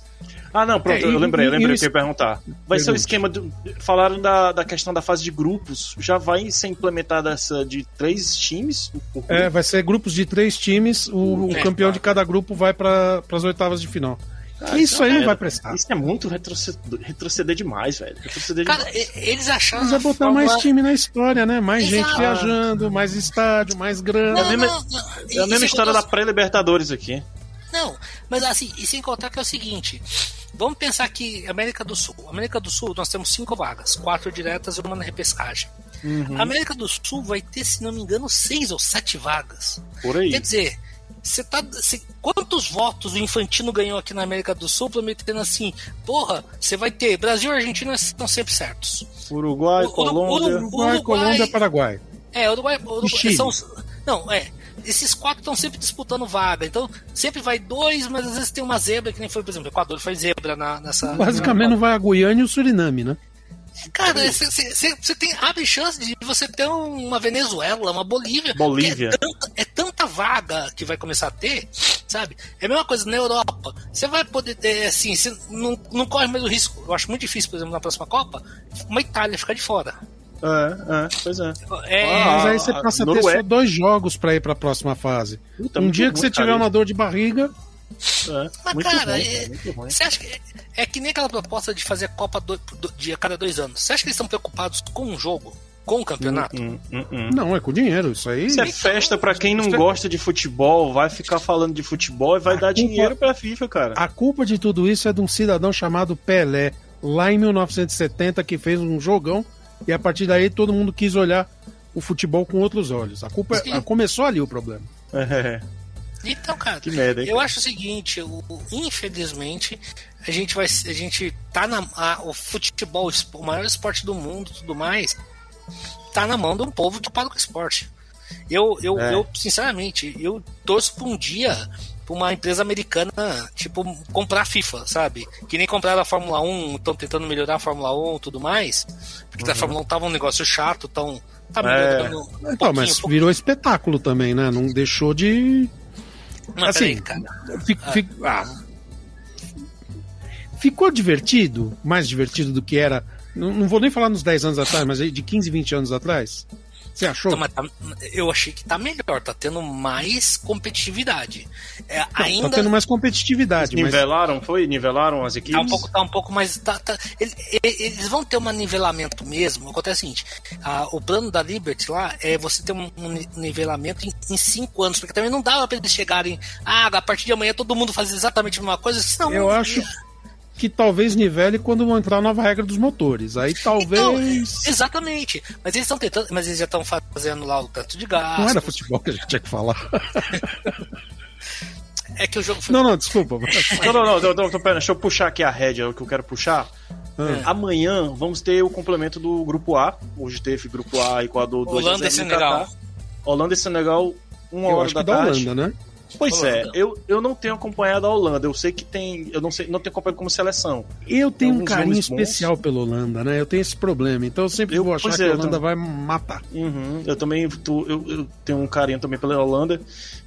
Speaker 3: Ah, não, pronto,
Speaker 5: É,
Speaker 3: eu lembrei, eu lembrei o que eu ia perguntar. Vai ser o esquema do. Falaram da, da questão da fase de grupos. Já vai ser implementada essa de três times?
Speaker 5: É, vai ser grupos de três times, o, o
Speaker 4: É,
Speaker 5: campeão
Speaker 4: tá.
Speaker 5: de cada grupo vai para as oitavas de final.
Speaker 3: Ah,
Speaker 5: isso
Speaker 3: é
Speaker 5: aí não
Speaker 3: merda.
Speaker 5: vai prestar.
Speaker 3: Isso é muito retroceder, retroceder demais, velho. Retroceder
Speaker 4: Cara,
Speaker 3: demais.
Speaker 4: eles acharam.
Speaker 5: Mas é
Speaker 4: a
Speaker 5: botar
Speaker 4: fórmula-
Speaker 5: mais time na história, né? Mais gente
Speaker 4: Exato.
Speaker 5: viajando, mais estádio, mais grana.
Speaker 4: Não,
Speaker 3: a mesma-. É a mesma
Speaker 4: sem
Speaker 3: história da
Speaker 4: contar-
Speaker 3: pré-Libertadores aqui.
Speaker 4: Não, mas assim, e sem contar que é o seguinte: vamos pensar que América do Sul. América do Sul, nós temos cinco vagas, quatro diretas e uma na repescagem.
Speaker 3: Uhum.
Speaker 4: A América do Sul vai ter, se não me engano, seis ou sete vagas.
Speaker 3: Por aí.
Speaker 4: Quer dizer, você tá. cê- quantos votos o Infantino ganhou aqui na América do Sul prometendo assim, porra, você vai ter. Brasil e Argentina estão sempre certos.
Speaker 3: Uruguai,
Speaker 4: O-
Speaker 3: Colômbia.
Speaker 5: Uruguai,
Speaker 4: Uruguai-
Speaker 5: Colômbia, Paraguai.
Speaker 4: É, Uruguai. Uruguai são, não, é. Esses quatro estão sempre disputando vaga. Então, sempre vai dois, mas às vezes tem uma zebra, que nem foi, por exemplo, o Equador foi zebra na, nessa.
Speaker 5: Basicamente não vai a Guiana e o Suriname, né?
Speaker 4: Cara, você tem abre chance de você ter uma Venezuela, uma Bolívia.
Speaker 3: Bolívia.
Speaker 4: que É tanta, é tanta vaga que vai começar a ter, sabe? É a mesma coisa na Europa. Você vai poder ter, assim, você não, não corre mais o risco. Eu acho muito difícil, por exemplo, na próxima Copa, uma Itália ficar de fora.
Speaker 3: É, é, pois é.
Speaker 4: É,
Speaker 3: Ah,
Speaker 5: Mas aí você passa a ter
Speaker 3: Noruega.
Speaker 5: só dois jogos pra ir pra próxima fase.
Speaker 3: Puta,
Speaker 5: um
Speaker 3: muito
Speaker 5: dia que você tiver
Speaker 3: cara,
Speaker 5: uma dor de barriga,
Speaker 3: É,
Speaker 4: Mas, cara,
Speaker 3: ruim,
Speaker 4: é-
Speaker 3: ruim.
Speaker 4: Você acha que é, é que nem aquela proposta de fazer a Copa do, do- de a cada dois anos? Você acha que eles estão preocupados com um jogo, com o campeonato?
Speaker 3: Hum, hum, hum.
Speaker 5: não, é com dinheiro. Isso aí.
Speaker 3: Isso é festa pra quem não
Speaker 5: é-
Speaker 3: gosta de futebol, vai ficar falando de futebol e vai
Speaker 5: A
Speaker 3: dar
Speaker 5: culpa-
Speaker 3: dinheiro pra FIFA, cara.
Speaker 5: A culpa de tudo isso é de um cidadão chamado Pelé, lá em 1970, que fez um jogão e a partir daí todo mundo quis olhar o futebol com outros olhos. A culpa é, começou ali o problema.
Speaker 3: É,
Speaker 4: Então, cara,
Speaker 3: que merda, hein?
Speaker 4: eu acho o seguinte, o, o- infelizmente, a gente vai. A gente tá na. a- o futebol, o maior esporte do mundo tudo mais, tá na mão de um povo que paga com esporte. Eu, eu,
Speaker 3: É.
Speaker 4: eu, sinceramente, eu torço pra um dia pra uma empresa americana, tipo, comprar a FIFA, sabe? Que nem compraram a Fórmula 1, estão tentando melhorar a Fórmula 1 e tudo mais. Porque a Fórmula 1 tava um negócio chato, tão. Tá
Speaker 3: Uhum. É.
Speaker 4: um
Speaker 5: Então, mas
Speaker 4: um
Speaker 5: virou espetáculo também, né? Não deixou de.
Speaker 4: Mas
Speaker 5: assim,
Speaker 4: peraí, cara.
Speaker 5: Fic- fic- ah. Ficou divertido? Mais divertido do que era. Não, não vou nem falar nos 10 anos atrás, mas de 15, 20 anos atrás. Você achou?
Speaker 4: Então, mas tá- eu achei que tá melhor, tá tendo mais competitividade. É,
Speaker 5: Não,
Speaker 4: ainda
Speaker 5: Tá tendo mais competitividade, mas
Speaker 3: Nivelaram, foi? Nivelaram as equipes?
Speaker 4: tá um pouco, tá um pouco mais. tá- tá- ele- ele- eles vão ter um nivelamento mesmo. Acontece o seguinte: a- o plano da Liberty lá é você ter um, um ni- nivelamento em, em cinco anos, porque também não dava pra eles chegarem. Ah, a partir de amanhã todo mundo faz exatamente a mesma coisa. Senão,
Speaker 5: eu acho que talvez nivele quando vão entrar a nova regra dos motores. Aí
Speaker 4: Então,
Speaker 5: talvez.
Speaker 4: exatamente. Mas eles estão tentando. Mas eles já estão fazendo lá o tanto de gasto.
Speaker 5: Não era futebol que a gente tinha que falar.
Speaker 4: É que o jogo foi.
Speaker 5: Não, não, desculpa. (laughs)
Speaker 3: Não, não, não, não, não, não, pera, deixa eu puxar aqui a rédea, o que eu quero puxar.
Speaker 5: Ah.
Speaker 3: Amanhã vamos ter o complemento do grupo A. Hoje teve grupo A, Equador 2
Speaker 4: Holanda e Senegal.
Speaker 3: Holanda e Senegal, uma
Speaker 5: Eu
Speaker 3: hora
Speaker 5: acho
Speaker 3: da
Speaker 5: que da
Speaker 3: tarde.
Speaker 5: Holanda, né?
Speaker 3: Pois é,
Speaker 4: Holanda.
Speaker 3: eu, eu não tenho acompanhado a Holanda. Eu sei que tem. Eu não sei, não tenho acompanhado como seleção.
Speaker 5: Eu tenho um carinho
Speaker 3: bons.
Speaker 5: especial pela Holanda, né? Eu tenho esse problema. Então eu sempre
Speaker 3: Eu-
Speaker 5: vou achar que
Speaker 3: é,
Speaker 5: a
Speaker 3: eu
Speaker 5: Holanda vai matar.
Speaker 3: Uhum, eu também tô- eu, eu tenho um carinho também pela Holanda.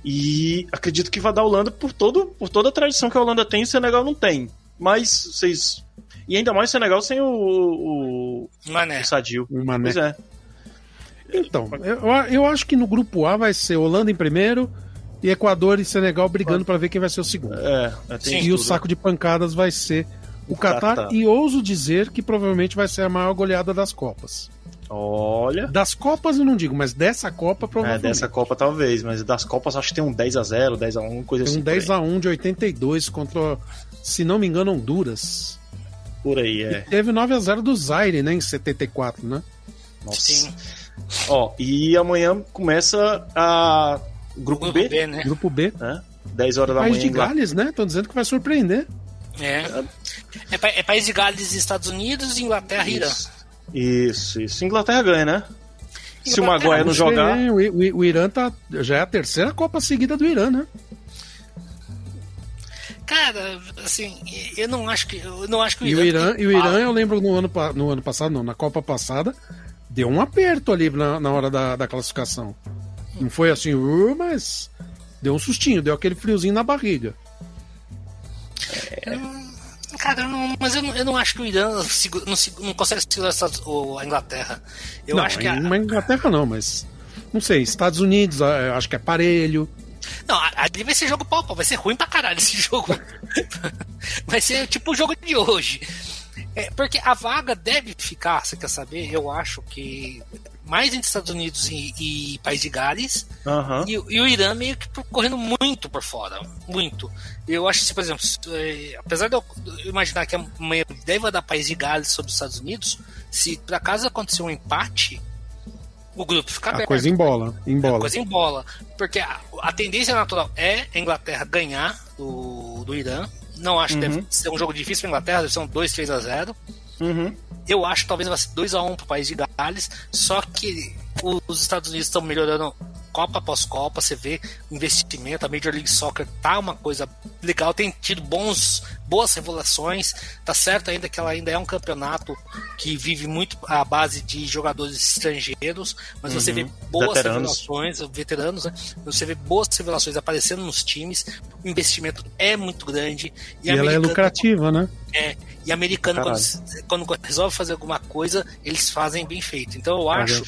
Speaker 3: E acredito que vai dar a Holanda por, todo, por toda a tradição que a Holanda tem e o Senegal não tem. Mas vocês. E ainda mais o Senegal sem o, o,
Speaker 4: Mané.
Speaker 3: o Sadio.
Speaker 5: O Mané.
Speaker 3: Pois é.
Speaker 5: Então, eu, eu acho que no grupo A vai ser Holanda em primeiro e Equador e Senegal brigando para ver quem vai ser o segundo.
Speaker 3: É, é.
Speaker 5: E o
Speaker 3: tudo.
Speaker 5: saco de pancadas vai ser o Catar
Speaker 3: Catar.
Speaker 5: e ouso dizer que provavelmente vai ser a maior goleada das Copas.
Speaker 3: Olha.
Speaker 5: Das Copas eu não digo, mas dessa Copa
Speaker 3: É,
Speaker 5: provavelmente.
Speaker 3: dessa Copa talvez, mas das Copas acho que tem um 10x0, 10x1, coisa
Speaker 5: Tem
Speaker 3: assim.
Speaker 5: um 10 a 1 de 82 contra, se não me engano, Honduras.
Speaker 3: Por aí, é.
Speaker 5: Teve 9 a 0 do Zaire, né, em 74, né?
Speaker 3: Nossa.
Speaker 4: Sim.
Speaker 3: Ó, e amanhã começa a Grupo,
Speaker 4: Grupo
Speaker 3: B,
Speaker 4: B, né?
Speaker 5: Grupo B.
Speaker 3: né? 10 horas da
Speaker 5: País
Speaker 3: manhã.
Speaker 5: de
Speaker 3: Inglaterra.
Speaker 5: Gales, né? Estão dizendo que vai surpreender.
Speaker 4: É. É, pa- é país de Gales, Estados Unidos, Inglaterra e Irã.
Speaker 3: Isso. Isso. Inglaterra ganha, né? Se o
Speaker 4: Inglaterra,
Speaker 3: Maguire não jogar.
Speaker 5: É, o, o- o Irã tá, já é a terceira Copa seguida do Irã, né?
Speaker 4: Cara, assim, eu não acho que eu não acho que
Speaker 5: E o Irã,
Speaker 4: tem
Speaker 5: e o Irã eu lembro no ano, no ano passado, não, na Copa passada, deu um aperto ali na, na hora da, da classificação. Não foi assim, uh, mas deu um sustinho, deu aquele friozinho na barriga.
Speaker 4: Cara, eu não- mas eu não, eu não acho que o Irã não, não consegue segurar a Inglaterra. Eu
Speaker 5: não,
Speaker 4: acho que a,
Speaker 5: em Inglaterra não, mas não sei, Estados Unidos, acho que é parelho.
Speaker 4: Não, ali vai ser jogo pau, pau, vai ser ruim pra caralho esse (laughs) jogo. vai ser tipo o jogo de hoje. É, porque a vaga deve ficar, você quer saber? Eu acho que mais entre Estados Unidos e, e País de Gales
Speaker 3: Aham.
Speaker 4: e, e o Irã meio que por- correndo muito por fora. Muito. Eu acho que, por exemplo, se- eh, apesar de eu imaginar que amanhã deve dar País de Gales sobre os Estados Unidos, se por acaso acontecer um empate, o grupo fica
Speaker 5: A
Speaker 4: aberto.
Speaker 5: coisa em bola, em
Speaker 4: É,
Speaker 5: bola.
Speaker 4: coisa em bola. Porque a, a tendência natural é a Inglaterra ganhar do, do Irã. Não acho que deve ser um jogo difícil para Inglaterra, deve ser um 2, 3 a 0.
Speaker 3: Uhum.
Speaker 4: Eu acho que talvez vai ser 2 a 1 para o país de Gales, só que os Estados Unidos estão melhorando Copa após Copa, você vê investimento, a Major League Soccer tá uma coisa legal, tem tido bons, boas revelações, tá certo ainda que ela ainda é um campeonato que vive muito à base de jogadores estrangeiros, mas você vê boas
Speaker 3: Veteranos.
Speaker 4: revelações, veteranos, né? Você vê boas revelações aparecendo nos times, o investimento é muito grande
Speaker 5: E ela é lucrativa, né?
Speaker 4: é, e americano, quando, quando resolve fazer alguma coisa, eles fazem bem feito. Então eu acho.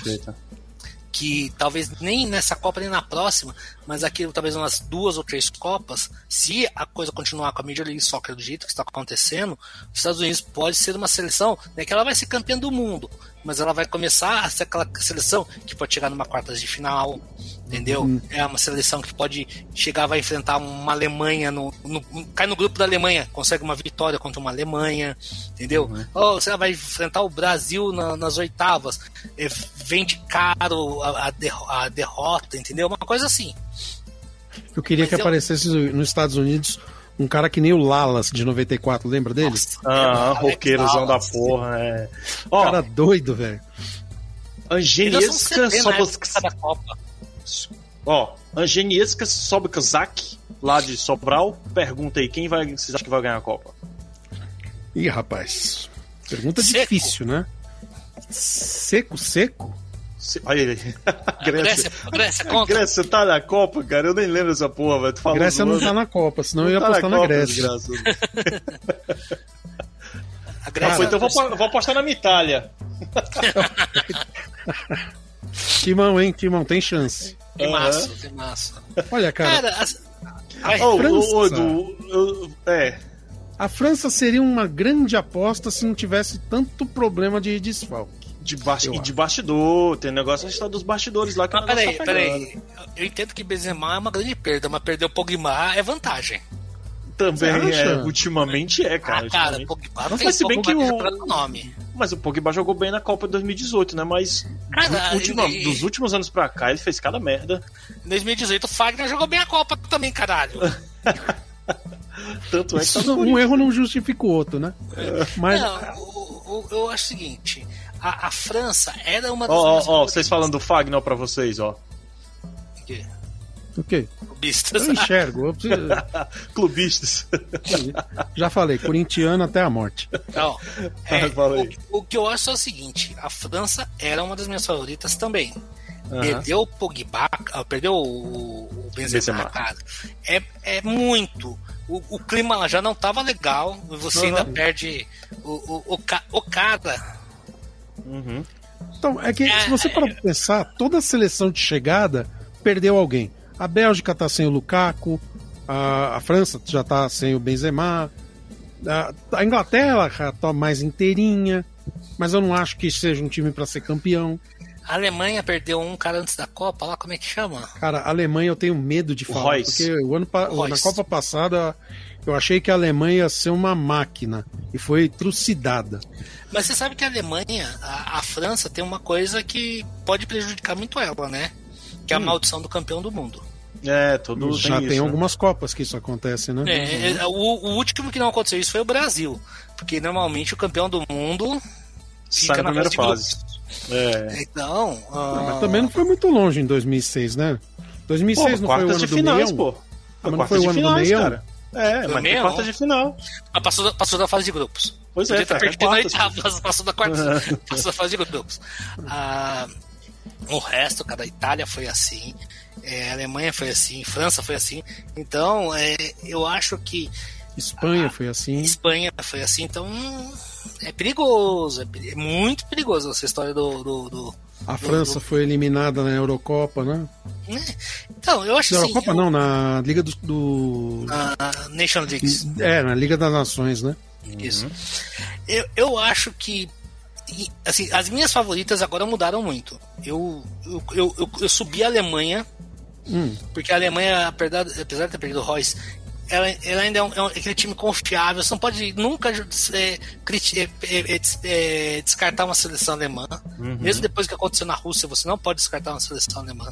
Speaker 4: Que talvez nem nessa Copa nem na próxima, mas aqui talvez umas duas ou três Copas, se a coisa continuar com a Major League Soccer do jeito que está acontecendo, os Estados Unidos pode ser uma seleção né, que ela vai ser campeã do mundo, mas ela vai começar a ser aquela seleção que pode chegar numa quartas de final, entendeu? É uma seleção que pode chegar, vai enfrentar uma Alemanha, no, no- cai no grupo da Alemanha, consegue uma vitória contra uma Alemanha, entendeu? Ou você vai enfrentar o Brasil na- nas oitavas, é, vende caro a, a derro- a derrota, entendeu? Uma coisa assim.
Speaker 5: Eu queria
Speaker 4: Mas
Speaker 5: que
Speaker 4: eu-
Speaker 5: aparecesse nos Estados Unidos um cara que nem o Lalas de 94, lembra dele?
Speaker 4: Nossa,
Speaker 3: Ah, roqueirozão da porra, é. Ó,
Speaker 5: Cara doido, velho.
Speaker 3: Angeniesca
Speaker 4: Copa.
Speaker 3: Ó, Angeniesca Sobkazak, lá de Sobral, pergunta aí, quem vai, vocês acham que vai ganhar a Copa?
Speaker 5: Ih, rapaz. Pergunta
Speaker 4: Seco.
Speaker 5: difícil, né? Seco, seco?
Speaker 3: Olha ele. (laughs)
Speaker 4: A Grécia, a Grécia
Speaker 3: A
Speaker 4: conta.
Speaker 3: Grécia tá na Copa, cara? Eu nem lembro dessa porra, velho. Tu falou
Speaker 5: Grécia não tá na Copa, senão eu ia
Speaker 3: tá
Speaker 5: apostar na,
Speaker 3: Copa,
Speaker 5: Grécia.
Speaker 4: A
Speaker 3: Ah,
Speaker 4: Grécia
Speaker 3: pô, então eu vou, vou apostar na Itália. (laughs)
Speaker 5: Timão, hein? Timão, tem chance.
Speaker 4: Que massa, que massa.
Speaker 5: Olha, cara,
Speaker 4: Cara, as- vai,
Speaker 3: Ô,
Speaker 5: França.
Speaker 3: Edu, eu- é.
Speaker 5: a França seria uma grande aposta se não tivesse tanto problema de desfalque.
Speaker 3: De
Speaker 5: Eu
Speaker 3: e de bastidor, tem negócio de dos bastidores lá que
Speaker 4: Mas
Speaker 3: o
Speaker 4: peraí,
Speaker 3: tá
Speaker 4: peraí. Eu entendo que Benzema é uma grande perda, mas perder o Pogba é vantagem.
Speaker 3: Também é, ultimamente é, cara.
Speaker 4: ah, cara,
Speaker 3: ultimamente.
Speaker 4: Pogba não
Speaker 3: Mas
Speaker 4: tem
Speaker 3: se bem que o-
Speaker 4: nome.
Speaker 3: Mas o Pogba jogou bem na Copa de 2018, né? Mas
Speaker 4: Cara,
Speaker 3: do- ultima-
Speaker 4: e-
Speaker 3: dos últimos anos pra cá ele fez cada merda.
Speaker 4: Em 2018 o Fagner jogou bem a Copa também, caralho. (laughs)
Speaker 3: Tanto é que tá
Speaker 5: um erro não justifica o outro, né? Mas
Speaker 4: Não, o- o- eu acho o seguinte: a, a França era uma das
Speaker 3: Ó, ó, ó, vocês falando do Fagner pra vocês, ó.
Speaker 5: O quê?
Speaker 4: Clubistas.
Speaker 5: Eu enxergo. eu preciso- (laughs)
Speaker 3: Clubistas.
Speaker 5: Já falei, corintiano até a morte.
Speaker 4: Não, é, (laughs) o, o que eu acho é o seguinte: a França era uma das minhas favoritas também. Perdeu o Pogba, ah, perdeu o, o Benzema,
Speaker 3: Benzema.
Speaker 4: cara. É, é muito. O, o clima lá já não tava legal. e Você
Speaker 3: Uhum.
Speaker 4: ainda perde o, o, o, o cara.
Speaker 3: Uhum.
Speaker 5: Então, é que se você parar pra pensar, toda a seleção de chegada perdeu alguém. A Bélgica tá sem o Lukaku, a, a França já tá sem o Benzema, a, a Inglaterra já tá mais inteirinha, mas eu não acho que seja um time para ser campeão.
Speaker 4: A Alemanha perdeu um cara antes da Copa, lá como é que chama?
Speaker 5: Cara, a Alemanha eu tenho medo de falar,
Speaker 3: Royce.
Speaker 5: porque o ano
Speaker 4: O
Speaker 5: na Copa passada eu achei que a Alemanha ia ser uma máquina e foi trucidada.
Speaker 4: Mas você sabe que a Alemanha, a, a França, tem uma coisa que pode prejudicar muito ela, né? Que é a maldição do campeão do mundo.
Speaker 3: É, todo
Speaker 5: Já tem,
Speaker 3: isso, né?
Speaker 5: algumas Copas que isso acontece, né?
Speaker 4: É, é, o, o último que não aconteceu isso foi o Brasil. Porque normalmente o campeão do mundo
Speaker 3: Sai
Speaker 4: fica
Speaker 3: na
Speaker 4: na
Speaker 3: primeira
Speaker 4: fase.
Speaker 3: É.
Speaker 4: Então.
Speaker 5: Ah,
Speaker 4: ah,
Speaker 5: mas também não foi muito longe em 2006, né? 2006 não foi o ano
Speaker 3: de
Speaker 5: do
Speaker 3: finais,
Speaker 5: Meião?
Speaker 3: pô.
Speaker 5: Ah, mas não foi o ano do
Speaker 3: finais,
Speaker 5: Meião?
Speaker 3: cara. É, mas
Speaker 4: Meião?
Speaker 3: quartas de final.
Speaker 4: mas passou, da- passou da fase de grupos.
Speaker 3: Pois é,
Speaker 4: Podia ter
Speaker 3: cara, é
Speaker 4: perdido passou da quarta, (laughs) passou da fase de grupos. Ah, o resto, cara, a Itália foi assim, é, a Alemanha foi assim, França foi assim. Então, é, eu acho que
Speaker 5: Espanha foi assim.
Speaker 4: Espanha foi assim, então hum, é perigoso, é, é muito perigoso essa história do. do, do-
Speaker 5: A França foi eliminada na Eurocopa, né?
Speaker 4: Então, eu acho
Speaker 5: Na
Speaker 4: assim.
Speaker 5: Eurocopa
Speaker 4: eu-
Speaker 5: não, na Liga do. do-
Speaker 4: na Nation Leagues.
Speaker 5: É, na Liga das Nações, né?
Speaker 4: Isso. Eu, eu acho que. Assim, as minhas favoritas agora mudaram muito. Eu, eu, eu, eu, eu subi a Alemanha,
Speaker 5: Hum,
Speaker 4: porque a Alemanha, apesar, apesar de ter perdido o Royce, ela, ela ainda é, um, é um- aquele time confiável. Você não pode nunca é, criti- é, é, é, des- é, descartar uma seleção alemã. Mesmo depois que aconteceu na Rússia, você não pode descartar uma seleção alemã.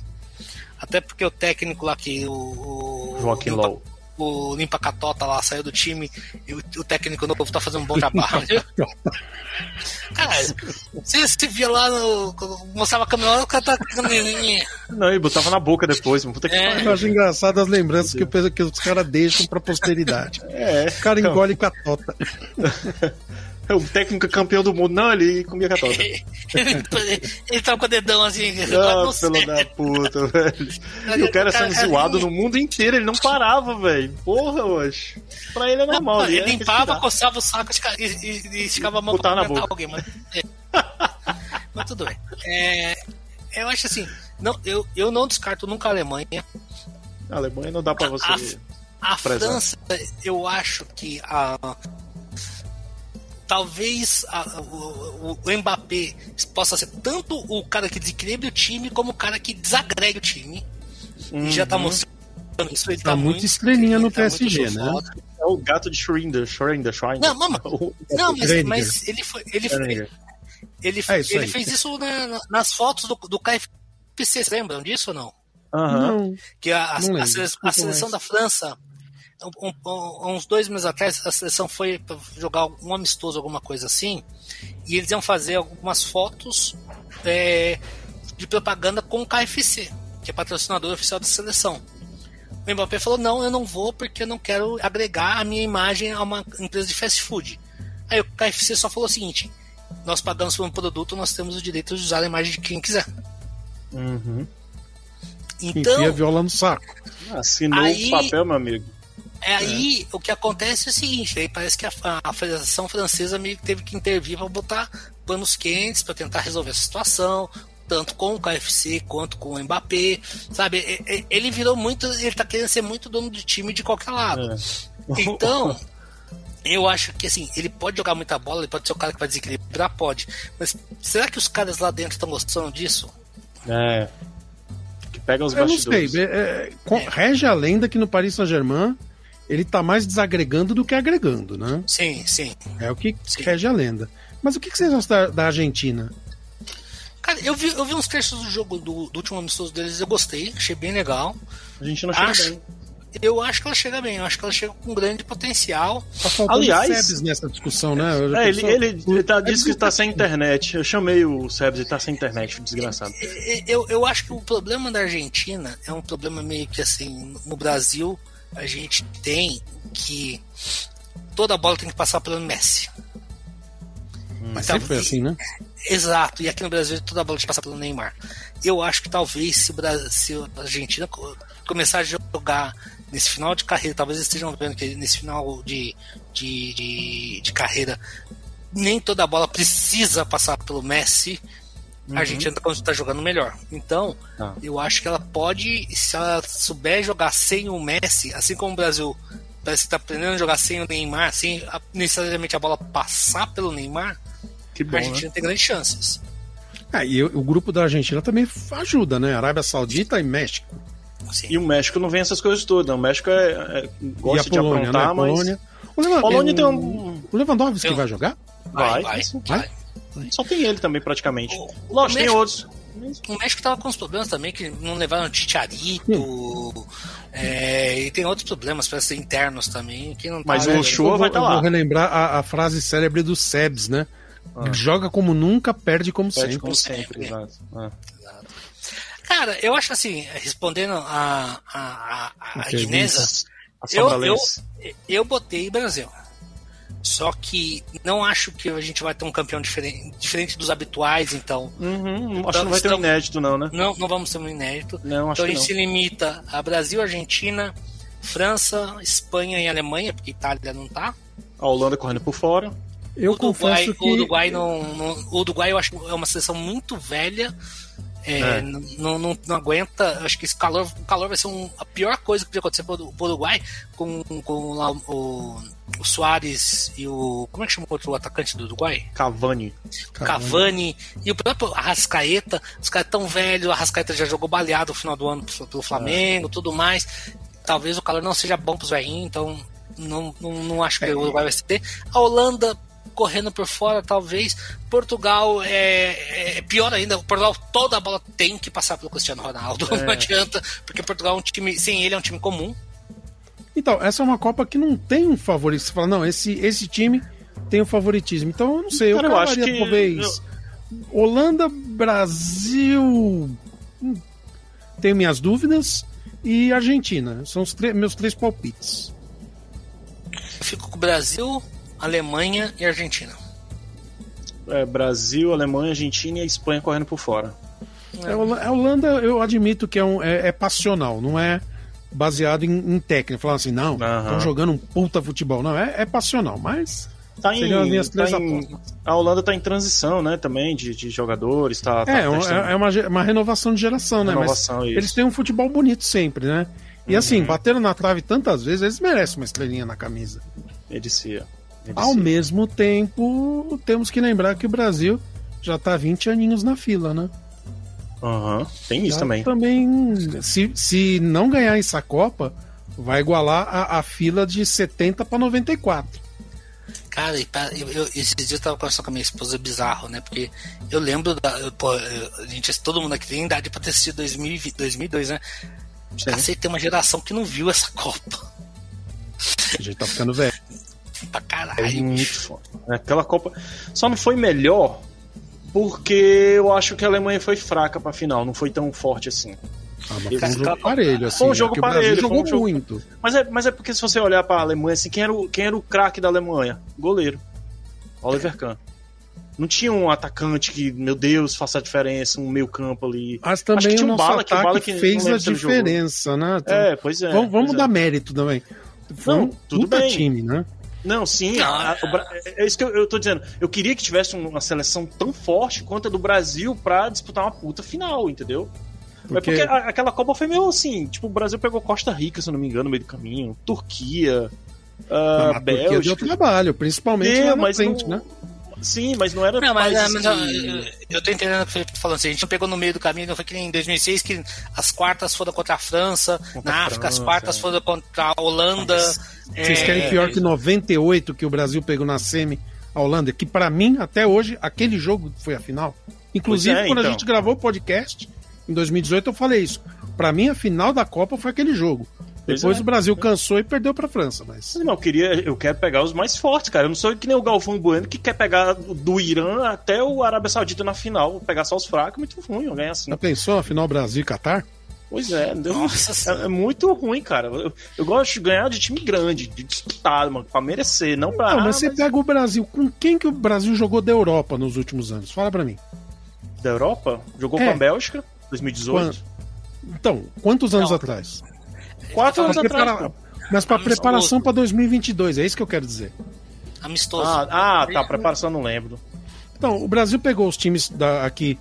Speaker 4: Até porque o técnico lá que o.
Speaker 3: Joaquim Low.
Speaker 4: O Limpa Catota lá saiu do time e o, o técnico novo tá fazendo um bom trabalho. (laughs) Cara, você se via lá no. Mostrava a câmera, o cara tá.
Speaker 3: Não, e botava na boca depois. Puta que
Speaker 4: É.
Speaker 5: eu acho engraçado as lembranças que, que os caras deixam pra posteridade.
Speaker 3: É.
Speaker 5: O cara engole catota. (laughs)
Speaker 3: É o técnico campeão do mundo. Não, ele comia (laughs) catota.
Speaker 4: Ele tava com o dedão assim.
Speaker 3: Ah, pelo da puta, (laughs) velho. E o cara sendo zoado no mundo inteiro, ele não parava, velho. Porra, hoje. Pra ele é normal.
Speaker 4: Ele
Speaker 3: é
Speaker 4: limpava, coçava o saco e, e, e esticava a mão
Speaker 3: Botava na
Speaker 4: cumprimentar
Speaker 3: boca.
Speaker 4: alguém. Mas, é. (laughs) Mas tudo bem. É, eu acho assim, não, eu, eu não descarto nunca a Alemanha.
Speaker 3: A Alemanha não dá pra você.
Speaker 4: A
Speaker 3: Prezar.
Speaker 4: França, eu acho que a. Talvez a- o, o- Mbappé possa ser tanto o cara que desequilibra o time como o cara que desagrega o time. E já tá mostrando isso. Ele
Speaker 5: Tá muito estrelinha no
Speaker 4: tá
Speaker 5: PSG, né?
Speaker 4: foda.
Speaker 3: É o gato de Schrinder, Schrinder, Schrinder.
Speaker 4: Não, mama. Não, mas, mas ele foi. Ele, foi- ele,
Speaker 5: É isso
Speaker 4: ele fez isso na- na- nas fotos do, do KFC. Vocês lembram disso ou não?
Speaker 3: Aham.
Speaker 5: Não.
Speaker 4: Que a, a-
Speaker 5: Não
Speaker 4: a sele- a seleção da França, um- um- uns dois meses atrás, a seleção foi jogar um amistoso, alguma coisa assim, e eles iam fazer algumas fotos é, de propaganda com o KFC, que é patrocinador oficial da seleção. O Mbappé falou: não, eu não vou porque eu não quero agregar a minha imagem a uma empresa de fast food. Aí o KFC só falou o seguinte: nós pagamos por um produto, nós temos o direito de usar a imagem de quem quiser.
Speaker 3: Uhum.
Speaker 4: Então,
Speaker 5: Enfia a viola no saco.
Speaker 3: Assinou
Speaker 4: Aí-
Speaker 3: o papel, meu amigo.
Speaker 4: É aí o que acontece é o seguinte, aí parece que a, a Federação Francesa meio que teve que intervir para botar panos quentes para tentar resolver essa situação, tanto com o KFC quanto com o Mbappé, sabe? Ele virou muito, ele tá querendo ser muito dono de time de qualquer lado.
Speaker 3: É.
Speaker 4: Então, (laughs) eu acho que assim, ele pode jogar muita bola, ele pode ser o cara que vai desequilibrar, pode. Mas será que os caras lá dentro estão gostando disso?
Speaker 3: É. Que pega os
Speaker 5: Eu não sei.
Speaker 3: bastidores.
Speaker 5: é, é, com- rege a lenda que no Paris Saint-Germain ele tá mais desagregando do que agregando, né?
Speaker 4: Sim, sim.
Speaker 5: É o que
Speaker 4: Sim.
Speaker 5: rege a lenda. Mas o que, que vocês acham da, da Argentina?
Speaker 4: Cara, eu vi, eu vi uns trechos do jogo do, do último amistoso deles, eu gostei, achei bem legal.
Speaker 3: A gente não chega
Speaker 4: Acho-
Speaker 3: bem.
Speaker 4: Eu acho que ela chega bem, eu acho que ela chega com grande potencial.
Speaker 5: Tá faltando
Speaker 3: Aliás-
Speaker 5: Sebes nessa discussão, né? Eu
Speaker 3: É, ele,
Speaker 5: pensou-
Speaker 3: ele, ele tá, disse que tá sem internet. Eu chamei o Sebs e tá sem internet, desgraçado.
Speaker 4: E- Eu, eu acho que o problema da Argentina é um problema meio que assim, no Brasil a gente tem que toda bola tem que passar pelo Messi.
Speaker 5: Mas
Speaker 4: Então,
Speaker 5: sempre foi assim, né?
Speaker 4: Exato, e aqui no Brasil toda a bola tem que passar pelo Neymar. Eu acho que talvez se, o Brasil, se a Argentina co- começar a jogar nesse final de carreira, talvez eles estejam vendo que nesse final de, de, de, de carreira nem toda bola precisa passar pelo Messi. A Argentina está jogando melhor. Então,
Speaker 3: Tá.
Speaker 4: eu acho que ela pode, se ela souber jogar sem o Messi, assim como o Brasil parece que está aprendendo a jogar sem o Neymar, sem a- necessariamente a bola passar pelo Neymar,
Speaker 3: Que bom,
Speaker 4: a
Speaker 3: né?
Speaker 4: Argentina tem grandes chances.
Speaker 5: É, e o, o grupo da Argentina também ajuda, né? Arábia Saudita e México.
Speaker 4: Assim,
Speaker 3: E o México não vem essas coisas todas. O México é, é- gosta
Speaker 5: e a Polônia,
Speaker 3: de aprontar,
Speaker 5: né?
Speaker 3: mas.
Speaker 5: Polônia. O, Leva-
Speaker 3: Polônia tem um-
Speaker 5: o Lewandowski
Speaker 4: Eu-
Speaker 5: vai jogar?
Speaker 4: vai,
Speaker 3: vai,
Speaker 4: vai, vai.
Speaker 3: Só tem ele também, praticamente.
Speaker 4: O-
Speaker 3: Lógico,
Speaker 4: o
Speaker 3: tem
Speaker 4: México-
Speaker 3: outros.
Speaker 4: O México tava com uns problemas também, que não levaram Ticharito, é, e tem outros problemas, parece internos também, que não
Speaker 3: Mas
Speaker 4: tá
Speaker 3: o. Ochoa
Speaker 5: vou,
Speaker 3: vai tá
Speaker 5: eu
Speaker 3: lá.
Speaker 5: vou relembrar a, a frase célebre do Sebs, né? Joga como nunca, perde como
Speaker 3: Perde
Speaker 5: sempre.
Speaker 3: como sempre, exato. É.
Speaker 4: Cara, eu acho assim, respondendo a, a, a, a
Speaker 5: Ok,
Speaker 4: Guinesa,
Speaker 3: A
Speaker 4: eu, eu, eu botei Brasil. Só que não acho que a gente vai ter um campeão diferente, diferente dos habituais, então.
Speaker 3: Uhum, acho que não vai ter um inédito, não, né?
Speaker 4: Não, não vamos ter um inédito.
Speaker 3: Não, acho
Speaker 4: então a gente
Speaker 3: não.
Speaker 4: se limita a Brasil, Argentina, França, Espanha e Alemanha, porque Itália não tá.
Speaker 3: A Holanda correndo por fora.
Speaker 5: Eu
Speaker 4: Uruguai,
Speaker 5: confesso que.
Speaker 4: o Uruguai não, não- O Uruguai eu acho que é uma seleção muito velha. É,
Speaker 3: É.
Speaker 4: Não, não, não aguenta. Acho que esse calor, o calor vai ser um- a pior coisa que podia acontecer pro, pro Uruguai com, com lá o, o Soares e o. Como é que chama o outro atacante do Uruguai?
Speaker 3: Cavani.
Speaker 4: Cavani e o próprio Arrascaeta. Os caras tão velhos, o Arrascaeta já jogou baleado no final do ano pelo Flamengo tudo mais. Talvez o calor não seja bom pros velhinhos, então não, não, não acho que o Uruguai vai ter. A Holanda correndo por fora, talvez. Portugal é, é pior ainda. O Portugal, toda a bola tem que passar pelo Cristiano Ronaldo. (laughs) Não adianta, porque Portugal é um time, sem ele, é um time comum.
Speaker 5: Então, essa é uma Copa que não tem um favorito. Você fala, não, esse, esse time tem o favoritismo. Então, eu não sei, eu
Speaker 3: Cara, eu acho
Speaker 5: colocaria
Speaker 3: que-
Speaker 5: talvez Holanda, Brasil. hum, Tenho minhas dúvidas. E Argentina. São os meus três palpites.
Speaker 4: Eu fico com o Brasil, Alemanha e Argentina.
Speaker 3: É, Brasil, Alemanha, Argentina e a Espanha correndo por fora.
Speaker 5: É, Hola- A Holanda, eu admito que é, um, é, é passional, não é baseado em, em técnica. Falar assim, não, estão
Speaker 3: Aham.
Speaker 5: jogando um puta futebol. Não, é, é passional, mas.
Speaker 3: Tá em,
Speaker 5: Seriam as minhas
Speaker 3: tá
Speaker 5: três
Speaker 3: em- a Holanda tá em transição, né, também, de, de jogadores, tá, tá
Speaker 5: É, é, um-
Speaker 3: testando
Speaker 5: é uma, uma renovação de geração, né?
Speaker 3: renovação,
Speaker 5: mas
Speaker 3: isso.
Speaker 5: eles têm um futebol bonito sempre, né? E assim, bateram na trave tantas vezes, eles merecem uma estrelinha na camisa.
Speaker 3: Merecia.
Speaker 5: Ao mesmo tempo, temos que lembrar que o Brasil já tá 20 aninhos na fila, né?
Speaker 3: Aham, tem isso
Speaker 5: Já
Speaker 3: também.
Speaker 5: Também, se, se não ganhar essa Copa, vai igualar a, a fila de 70 para 94.
Speaker 4: Cara, e pra- eu, eu, esses dias eu tava conversando com a minha esposa bizarro, né? Porque eu lembro da. eu, Pô, eu- gente, todo mundo aqui tem idade pra ter assistido 2020, 2002, né? Cacete, tem uma geração que não viu essa Copa.
Speaker 5: A gente tá ficando velho. (laughs)
Speaker 4: Pra
Speaker 3: É
Speaker 4: caralho.
Speaker 3: muito
Speaker 4: bicho.
Speaker 3: foda. Aquela Copa só não foi melhor porque eu acho que a Alemanha foi fraca pra final, não foi tão forte assim.
Speaker 5: Ah, mas foi um jogo parelho, assim.
Speaker 3: foi um
Speaker 5: é
Speaker 3: jogo
Speaker 5: Brasil
Speaker 3: parelho, foi
Speaker 5: jogou
Speaker 3: um jogo-
Speaker 5: muito.
Speaker 3: Mas é, mas é porque se você olhar pra Alemanha, assim, quem era o, quem era o craque da Alemanha? Goleiro. Oliver Kahn. Não tinha um atacante que, meu Deus, faça a diferença, um meio campo ali.
Speaker 5: Mas
Speaker 3: Acho que
Speaker 5: também
Speaker 3: tinha
Speaker 5: o
Speaker 3: um Bala, que Bala que
Speaker 5: fez a diferença, né? Então,
Speaker 3: É, pois é.
Speaker 5: vamos vamos
Speaker 3: pois
Speaker 5: dar
Speaker 3: é.
Speaker 5: mérito também. Foi
Speaker 3: Não,
Speaker 5: um
Speaker 3: tudo
Speaker 5: puta
Speaker 3: bem.
Speaker 5: time, né?
Speaker 3: Não, sim. A- Bra- é isso que eu, eu tô dizendo. Eu queria que tivesse um, uma seleção tão forte quanto a do Brasil pra disputar uma puta final, entendeu? É
Speaker 5: Porque-
Speaker 3: porque a- aquela Copa foi meio assim, tipo, o Brasil pegou Costa Rica, se eu não me engano, no meio do caminho, Turquia, ah,
Speaker 5: a Turquia deu
Speaker 3: Bélgica.
Speaker 5: trabalho, principalmente
Speaker 3: É,
Speaker 5: lá na frente,
Speaker 3: não-
Speaker 5: né?
Speaker 3: Sim, mas não era
Speaker 4: Não, mas,
Speaker 3: países
Speaker 4: mas eu,
Speaker 3: que-
Speaker 4: eu, eu tô entendendo o que o Felipe tá falando. Assim, a gente não pegou no meio do caminho, não foi que nem em 2006 que as quartas foram contra a França,
Speaker 3: Contra
Speaker 4: na
Speaker 3: a
Speaker 4: África as
Speaker 3: França,
Speaker 4: quartas
Speaker 3: é.
Speaker 4: foram contra a Holanda.
Speaker 5: Vocês
Speaker 4: é,
Speaker 5: querem pior que 98 que o Brasil pegou na semi a Holanda, que pra mim até hoje aquele jogo foi a final. Inclusive
Speaker 3: é,
Speaker 5: quando a
Speaker 3: então.
Speaker 5: gente gravou o podcast em 2018 eu falei isso. Pra mim a final da Copa foi aquele jogo.
Speaker 3: Pois
Speaker 5: Depois
Speaker 3: é.
Speaker 5: o Brasil cansou e perdeu pra França, mas
Speaker 3: Não, eu queria, eu quero pegar os mais fortes, cara. Eu não sou que nem o Galvão Bueno que quer pegar do Irã até o Arábia Saudita na final, Vou pegar só os fracos, muito ruim, eu ganhar assim.
Speaker 5: já pensou a final Brasil e Catar?
Speaker 3: Pois é,
Speaker 4: Nossa
Speaker 3: é, é muito ruim, cara. Eu, eu gosto de ganhar de time grande, de disputado, mano, pra merecer, não pra.
Speaker 5: Não, mas você
Speaker 3: mas-
Speaker 5: pega o Brasil, com quem que o Brasil jogou da Europa nos últimos anos? Fala pra mim.
Speaker 3: Da Europa? Jogou
Speaker 5: É.
Speaker 3: com a Bélgica, 2018.
Speaker 5: Então, quantos anos
Speaker 4: Não.
Speaker 5: atrás?
Speaker 3: Quatro anos
Speaker 5: Pra
Speaker 3: atrás.
Speaker 5: prepara-
Speaker 3: pô.
Speaker 5: Mas pra
Speaker 4: Amistoso.
Speaker 5: preparação pra 2022, é isso que eu quero dizer.
Speaker 4: Amistoso.
Speaker 3: Ah, ah, tá, preparação eu não lembro.
Speaker 5: Então, o Brasil pegou os times da, aqui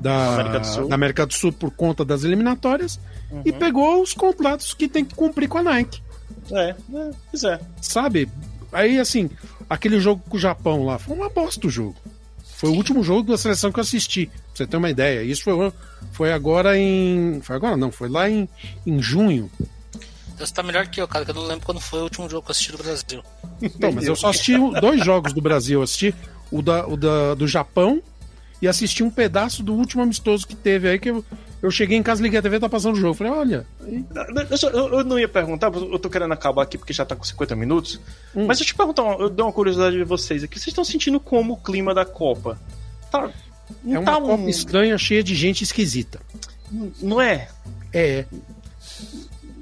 Speaker 5: da
Speaker 3: América do Sul.
Speaker 5: da América do Sul por conta das eliminatórias e
Speaker 3: Uhum.
Speaker 5: pegou os contratos que tem que cumprir com a Nike,
Speaker 3: É, é, pois é.
Speaker 5: sabe? Aí, assim, aquele jogo com o Japão lá, foi uma bosta o jogo. Foi o último jogo da seleção que eu assisti, pra você ter uma ideia. Isso foi, foi agora em. Foi agora não, foi lá em, em junho.
Speaker 4: Então você tá melhor que eu, cara, que eu não lembro quando foi o último jogo que eu assisti do Brasil. (laughs)
Speaker 5: Então, mas eu só assisti dois jogos do Brasil. Eu assisti o, da, o da, do Japão e assisti um pedaço do último amistoso que teve aí, que eu, eu cheguei em casa, liguei a TV, tá passando o jogo. Falei, olha.
Speaker 3: Eu, eu, eu, não ia perguntar, eu tô querendo acabar aqui porque já tá com 50 minutos. Hum. Mas deixa eu te perguntar, eu dou uma curiosidade de vocês aqui. Vocês estão sentindo como o clima da Copa? Tá.
Speaker 5: é uma
Speaker 3: tá
Speaker 5: Copa um... estranha, cheia de gente esquisita.
Speaker 3: Não é?
Speaker 5: É.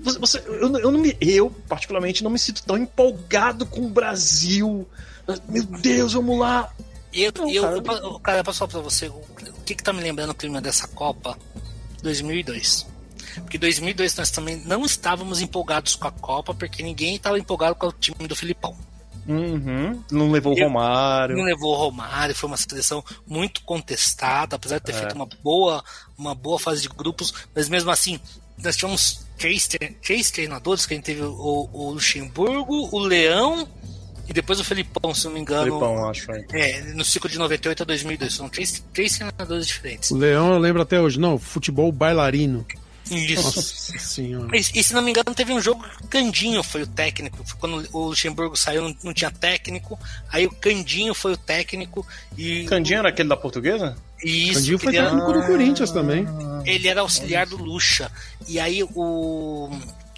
Speaker 3: Você, você, eu, eu, não me, eu, particularmente, não me sinto tão empolgado com o Brasil. Meu Deus, vamos lá.
Speaker 4: Eu, não, eu, cara, eu, cara, eu posso falar pra você, o, o que que tá me lembrando o clima dessa Copa? 2002. Porque 2002 nós também não estávamos empolgados com a Copa, porque ninguém estava empolgado com o time do Filipão.
Speaker 3: Uhum. Não levou o Romário.
Speaker 4: Não levou o Romário, foi uma seleção muito contestada, apesar de ter é. feito uma boa, uma boa fase de grupos, mas mesmo assim, nós tínhamos três, três treinadores, que a gente teve o, o Luxemburgo, o Leão e depois o Felipão, se não me engano.
Speaker 3: Felipão, acho.
Speaker 4: É, é no ciclo de 98 a 2002. São três, três treinadores diferentes.
Speaker 5: O Leão eu lembro até hoje. Não, futebol bailarino.
Speaker 4: Isso. Nossa senhora. E, e, se não me engano, teve um jogo Candinho foi o técnico. Foi quando o Luxemburgo saiu, não, não, tinha técnico. Aí o Candinho foi o técnico. E
Speaker 3: Candinho era aquele da portuguesa?
Speaker 4: Isso.
Speaker 5: Candinho foi técnico era... do Corinthians também.
Speaker 4: Ele era auxiliar do Lucha. E aí o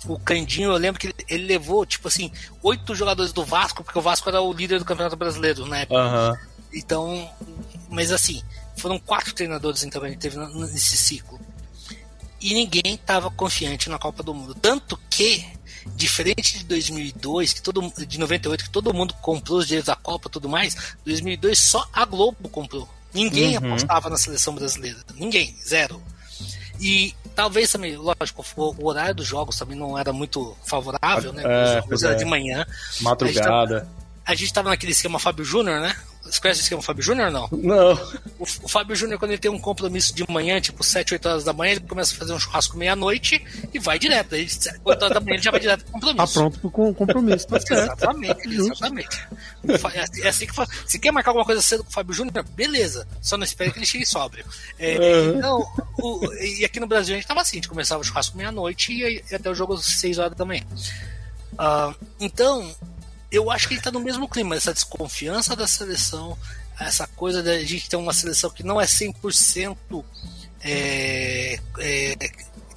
Speaker 4: o Candinho, eu lembro que ele, ele, levou, tipo assim, oito jogadores do Vasco, porque o Vasco era o líder do Campeonato Brasileiro na época.
Speaker 3: Uhum.
Speaker 4: Então, mas assim, foram quatro treinadores então que a gente teve nesse ciclo. E ninguém estava confiante na Copa do Mundo. Tanto que, diferente de 2002, que todo, de 98, que todo mundo comprou os direitos da Copa e tudo mais, 2002 só a Globo comprou. Ninguém uhum. apostava na seleção brasileira. Ninguém, zero. E talvez também, lógico, o horário dos jogos também não era muito favorável, né?
Speaker 3: É,
Speaker 4: os jogos era
Speaker 3: é.
Speaker 4: de manhã.
Speaker 3: Madrugada.
Speaker 4: A gente estava naquele esquema Fábio Júnior, né? Você conhece o esquema Fábio Júnior ou não?
Speaker 3: Não.
Speaker 4: O, o Fábio Júnior, quando ele tem um compromisso de manhã, tipo 7, 8 horas da manhã, ele começa a fazer um churrasco meia-noite e vai direto. Aí, 8 horas da manhã ele já vai direto pro compromisso.
Speaker 5: Tá pronto pro compromisso, tá (laughs) certo.
Speaker 4: exatamente, exatamente. É assim que faz. Se quer marcar alguma coisa cedo com o Fábio Júnior, beleza. Só não espere que ele chegue sóbrio. É, uhum. Então, o, e aqui no Brasil a gente tava assim, a gente começava o churrasco meia-noite e, e, até o jogo às 6 horas da manhã. Uh, então, eu acho que ele está no mesmo clima, essa desconfiança da seleção, essa coisa da gente ter uma seleção que não é 100% é, é,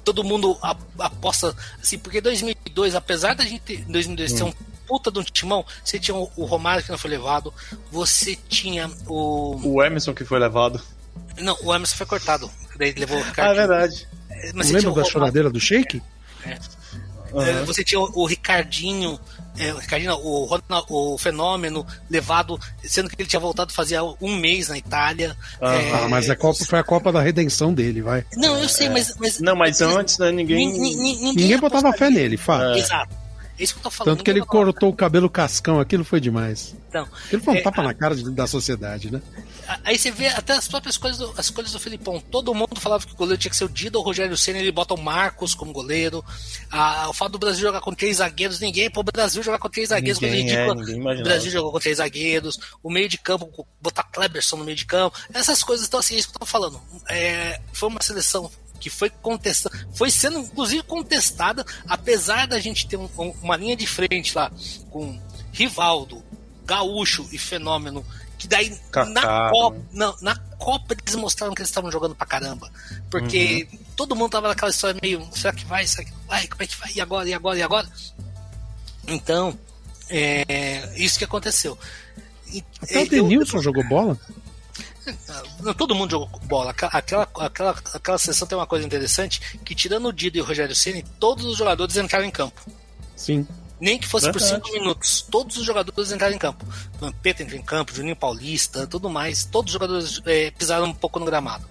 Speaker 4: todo mundo aposta assim, porque 2002, apesar da gente ter, 2002 hum. um puta de um timão, você tinha o Romário que não foi levado, você tinha o
Speaker 3: o Emerson que foi levado.
Speaker 4: Não, o Emerson foi cortado, daí levou o
Speaker 3: Ricardo. Ah, verdade.
Speaker 5: Mas lembra da choradeira do Shake?
Speaker 4: É. Uhum. Você tinha o, o Ricardinho, é, o Ricardinho, o, o Fenômeno levado, sendo que ele tinha voltado fazia um mês na Itália.
Speaker 5: Uhum. É, ah, mas a Copa foi a Copa da redenção dele, vai.
Speaker 4: Não, eu sei, mas. mas
Speaker 3: não, mas antes, né, ninguém.
Speaker 5: Ninguém, ninguém botava fé nele, fato.
Speaker 4: É. Exato. É isso que eu tô falando.
Speaker 5: Tanto que ele cortou o cabelo cascão, aquilo foi demais.
Speaker 4: Então,
Speaker 5: aquilo foi um é, tapa a... na cara de, da sociedade, né?
Speaker 4: Aí você vê até as próprias coisas do, as coisas do Felipão. Todo mundo falava que o goleiro tinha que ser o Dida ou o Rogério Senna, ele bota o Marcos como goleiro. Ah, o fato do Brasil jogar com três zagueiros, ninguém, pô, o Brasil jogar com três zagueiros,
Speaker 3: ninguém, é, ninguém
Speaker 4: o Brasil jogou com três zagueiros, o meio de campo, botar Kleberson no meio de campo, essas coisas, então assim, é isso que eu tô falando. É, foi uma seleção que foi contestada, foi sendo inclusive contestada, apesar da gente ter um, uma linha de frente lá com Rivaldo, Gaúcho e Fenômeno, que daí Cacá, na, Copa, na, na, Copa eles mostraram que eles estavam jogando pra caramba. Porque uhum. todo mundo tava naquela história meio, será que vai, será que vai, como é que vai, e agora, e agora, e agora? Então, é, isso que aconteceu.
Speaker 5: E, Até o Denilson eu, jogou bola? (laughs)
Speaker 4: Todo mundo jogou bola. Aquela, aquela, aquela sessão tem uma coisa interessante: que tirando o Dido e o Rogério Ceni, todos os jogadores entraram em campo.
Speaker 5: Sim.
Speaker 4: Nem que fosse Verdade. por cinco minutos. Todos os jogadores entraram em campo. Vampeta entrou em campo, Juninho Paulista, tudo mais. Todos os jogadores é, pisaram um pouco no gramado.